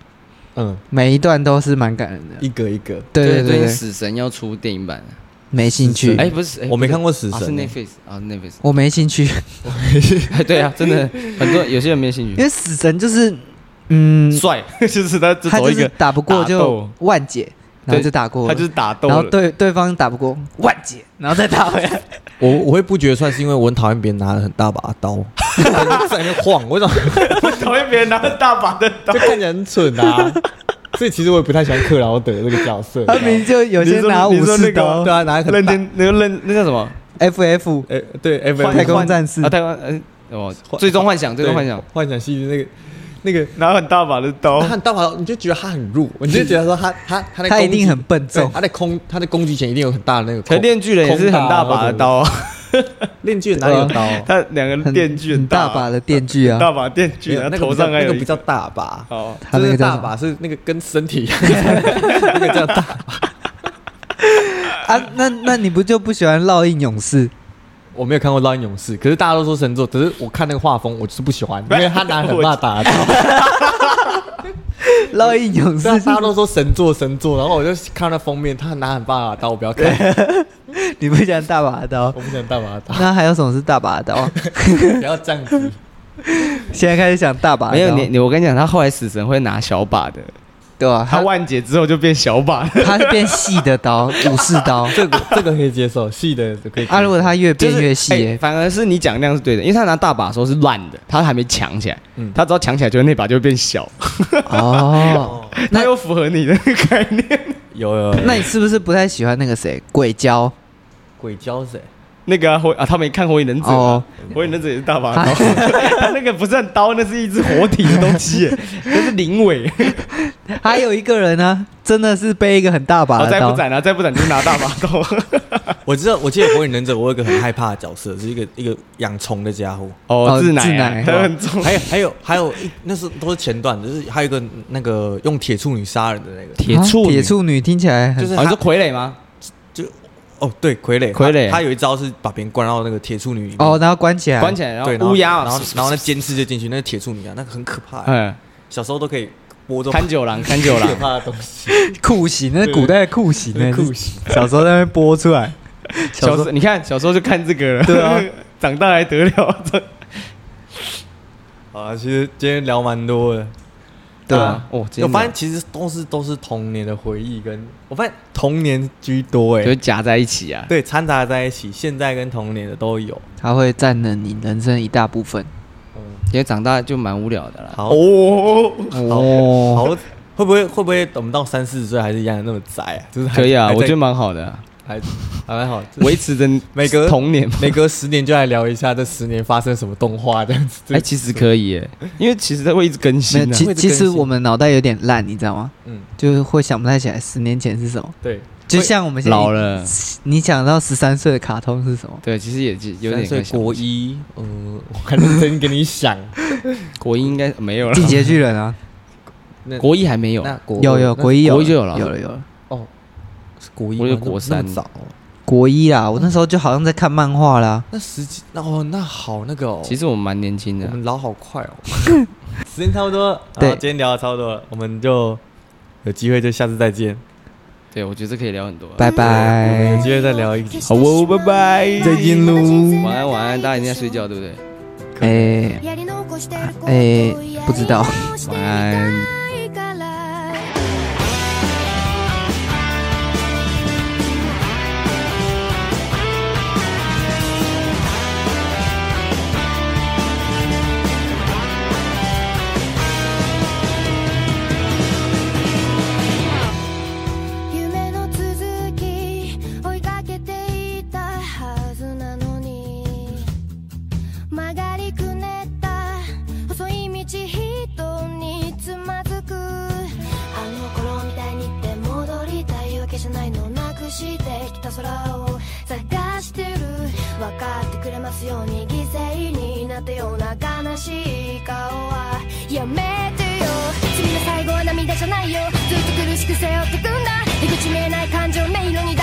Speaker 1: 嗯，
Speaker 3: 每一段都是蛮感人的。
Speaker 1: 一个一个。
Speaker 3: 对对
Speaker 2: 最近
Speaker 3: 对对，
Speaker 2: 死神要出电影版了，
Speaker 3: 没兴趣，
Speaker 2: 哎，不是，哎
Speaker 1: 我没看过死
Speaker 2: 啊是 Netflix 啊，Netflix。
Speaker 3: 我没兴趣，
Speaker 2: 哎，对啊，真的很多有些人没兴趣。
Speaker 3: 因为死神就是，嗯，
Speaker 2: 帅，就是他只
Speaker 3: 他就是
Speaker 2: 走一个，
Speaker 3: 打不过就
Speaker 2: 斗
Speaker 3: 万解，然后就打过了，
Speaker 2: 他就是打斗
Speaker 3: 然后
Speaker 2: 了。
Speaker 3: 对对方打不过万解，然后再打回来。
Speaker 1: 我我会不觉得帅，是因为我很讨厌别人拿了很大把刀 在那边晃，我怎么
Speaker 2: 我讨厌别人拿着大把的刀
Speaker 1: 就。看起来很蠢啊？所以其实我也不太喜欢克劳德这个角色。
Speaker 3: 他明明就有些
Speaker 2: 你说
Speaker 3: 拿武
Speaker 2: 你说那个
Speaker 3: 士刀
Speaker 1: 对啊，拿一个很大
Speaker 2: 任天那个任那叫什么
Speaker 3: ？，FF
Speaker 1: 哎，对，F
Speaker 2: 幻
Speaker 3: 太空战士
Speaker 2: 啊，太空呃哦，最终幻想，最终幻想，
Speaker 1: 幻想系列那个那个
Speaker 2: 拿很大把的刀。
Speaker 1: 他很大把刀，你就觉得他很弱，你就觉得说他他他
Speaker 3: 他一定很笨重。
Speaker 1: 他在空他在攻击前一定有很大的那个
Speaker 2: 可
Speaker 1: 空。
Speaker 2: 电锯人也是很大把的刀啊，
Speaker 1: 链锯哪里有刀？
Speaker 2: 他两个
Speaker 3: 很
Speaker 2: 电锯
Speaker 3: 很大把。的电锯啊，
Speaker 2: 大把电锯，然后头
Speaker 1: 那个不叫
Speaker 2: 上还有一
Speaker 1: 那个比较大把，
Speaker 2: 哦，
Speaker 3: 他那
Speaker 1: 个大把是那个跟身体一样，那个叫大把。
Speaker 3: 啊，那那你不就不喜欢烙印勇士？
Speaker 1: 我没有看过《烙印勇士》，可是大家都说神作，可是我看那个画风，我就是不喜欢，因为他拿很大把的刀。
Speaker 3: 烙印勇士。
Speaker 1: 大家都说神作神作，然后我就看那封面，他拿很大把的刀，我不要看，
Speaker 3: 你不喜欢大把的刀？
Speaker 1: 我，不想大把的刀，
Speaker 3: 那还有什么是大把的刀？
Speaker 1: 不要这样子。
Speaker 3: 现在开始想大把的刀，
Speaker 2: 没有你你我跟你讲，他后来死神会拿小把的，
Speaker 3: 对吧？
Speaker 2: 他
Speaker 3: 他
Speaker 2: 万劫之后就变小把的，
Speaker 3: 他是变细的刀，武士刀。
Speaker 1: 这个这个可以接受，细的就可以。
Speaker 3: 啊，如果他越变越细、
Speaker 2: 就是
Speaker 3: 欸
Speaker 2: 哎反而是你讲那样是对的，因为他拿大把的时候是烂的，他还没抢起来，
Speaker 1: 嗯
Speaker 2: 他只要抢起来，就那把就会变小，
Speaker 3: 哦，
Speaker 2: 那又符合你的概念。
Speaker 1: 有有有，
Speaker 3: 那你是不是不太喜欢那个谁鬼鲛？
Speaker 1: 鬼鲛谁？
Speaker 2: 那个啊，火啊，他没看火影忍者火影忍者也是大把刀，他那个不是很刀，那是一只活体的东西耶，那是灵尾。
Speaker 3: 还有一个人呢，真的是背一个很大把刀。
Speaker 2: 再不斩啊，再不斩就拿大把刀。
Speaker 1: 我知道，我记得火影忍者，我有一个很害怕的角色，是一个一个养虫的家伙。
Speaker 2: 哦
Speaker 3: 哦
Speaker 2: 自奶很重。
Speaker 1: 还有还有还有一那是都是前段，就是还有一个那个用铁处女杀人的那个，
Speaker 3: 啊
Speaker 2: 铁处女
Speaker 3: 铁处女听起来很
Speaker 1: 就是
Speaker 2: 哦，你是傀儡吗？
Speaker 1: 哦对傀儡
Speaker 2: 傀儡。
Speaker 1: 他他有一招是把别人关到那个铁处女里面。
Speaker 3: 哦，然后关起来，
Speaker 2: 关起来，然后乌鸦，
Speaker 1: 然后然后那尖刺就进去，那个铁处女啊，那个很可怕，
Speaker 2: 嗯，
Speaker 1: 小时候都可以播这种
Speaker 2: 看九郎，看九郎
Speaker 1: 可，怕的东西，
Speaker 3: 酷刑，那是古代的酷刑，那
Speaker 1: 酷刑。
Speaker 3: 小时候在那边播出来。
Speaker 2: 小时候你看小时候就看这个了，
Speaker 3: 对啊，
Speaker 2: 长大还得了？
Speaker 1: 啊，其实今天聊蛮多的，
Speaker 3: 对啊
Speaker 2: 啊，哦，
Speaker 1: 我发现其实都是都是童年的回忆，跟我发现童年居多哎，
Speaker 2: 就夹在一起啊。
Speaker 1: 对，掺杂在一起，现在跟童年的都有。
Speaker 3: 它会占了你人生一大部分。
Speaker 1: 嗯，
Speaker 2: 因为长大就蛮无聊的啦。
Speaker 1: 好，
Speaker 2: 哦，
Speaker 3: 哦，
Speaker 1: 好，会不会会不会我们到三四十岁还是一样的那么宅啊？就是
Speaker 2: 可以啊，我觉得蛮好的啊，
Speaker 1: 还 还蛮好，就是
Speaker 2: 维持着
Speaker 1: 每隔
Speaker 2: 童年。
Speaker 1: 每隔十年就来聊一下这十年发生什么动画这样子。
Speaker 2: 哎，其实可以耶，因为其实它会一直更，新啊。
Speaker 3: 其其实我们脑袋有点烂，你知道吗？
Speaker 1: 嗯，
Speaker 3: 就是会想不太起来十年前是什么。
Speaker 1: 对，
Speaker 3: 就像我们现在
Speaker 2: 老，了，
Speaker 3: 你想到十三岁的卡通是什么？
Speaker 2: 对，其实也有点
Speaker 1: 三岁
Speaker 2: 快想不起
Speaker 1: 国一，嗯，我还认真给你想，
Speaker 2: 国一应该没有了，
Speaker 3: 进击的巨人啊，
Speaker 2: 国一还没有，
Speaker 1: 那国
Speaker 3: 有有国一有
Speaker 2: 国一就有了
Speaker 3: 有了有了
Speaker 1: 是国一吗，
Speaker 2: 我有国三。
Speaker 1: 早哦，
Speaker 3: 国一啦，我那时候就好像在看漫画啦。
Speaker 1: 那十几，那哦，那好那个哦，
Speaker 2: 其实我们蛮年轻的。
Speaker 1: 我，们老好快哦，时间差不多，对。今天聊的差不多了，我们就有机会就下次再见，
Speaker 2: 对我觉得这可以聊很多。
Speaker 3: 拜拜。
Speaker 1: 有机会再聊一集，
Speaker 2: 好哦，拜拜，
Speaker 1: 再见喽。
Speaker 2: 晚安晚安，大家已经在睡觉对不对？
Speaker 3: 哎
Speaker 4: 哎
Speaker 3: 哎，
Speaker 4: 不知道。
Speaker 2: 晚安。
Speaker 4: 空を探してる。分かってくれますように犠牲になったような悲しい顔は。やめてよ。君の最後は涙じゃないよ。ずっと苦しく背負ってくんだ。出口見えない感情迷路に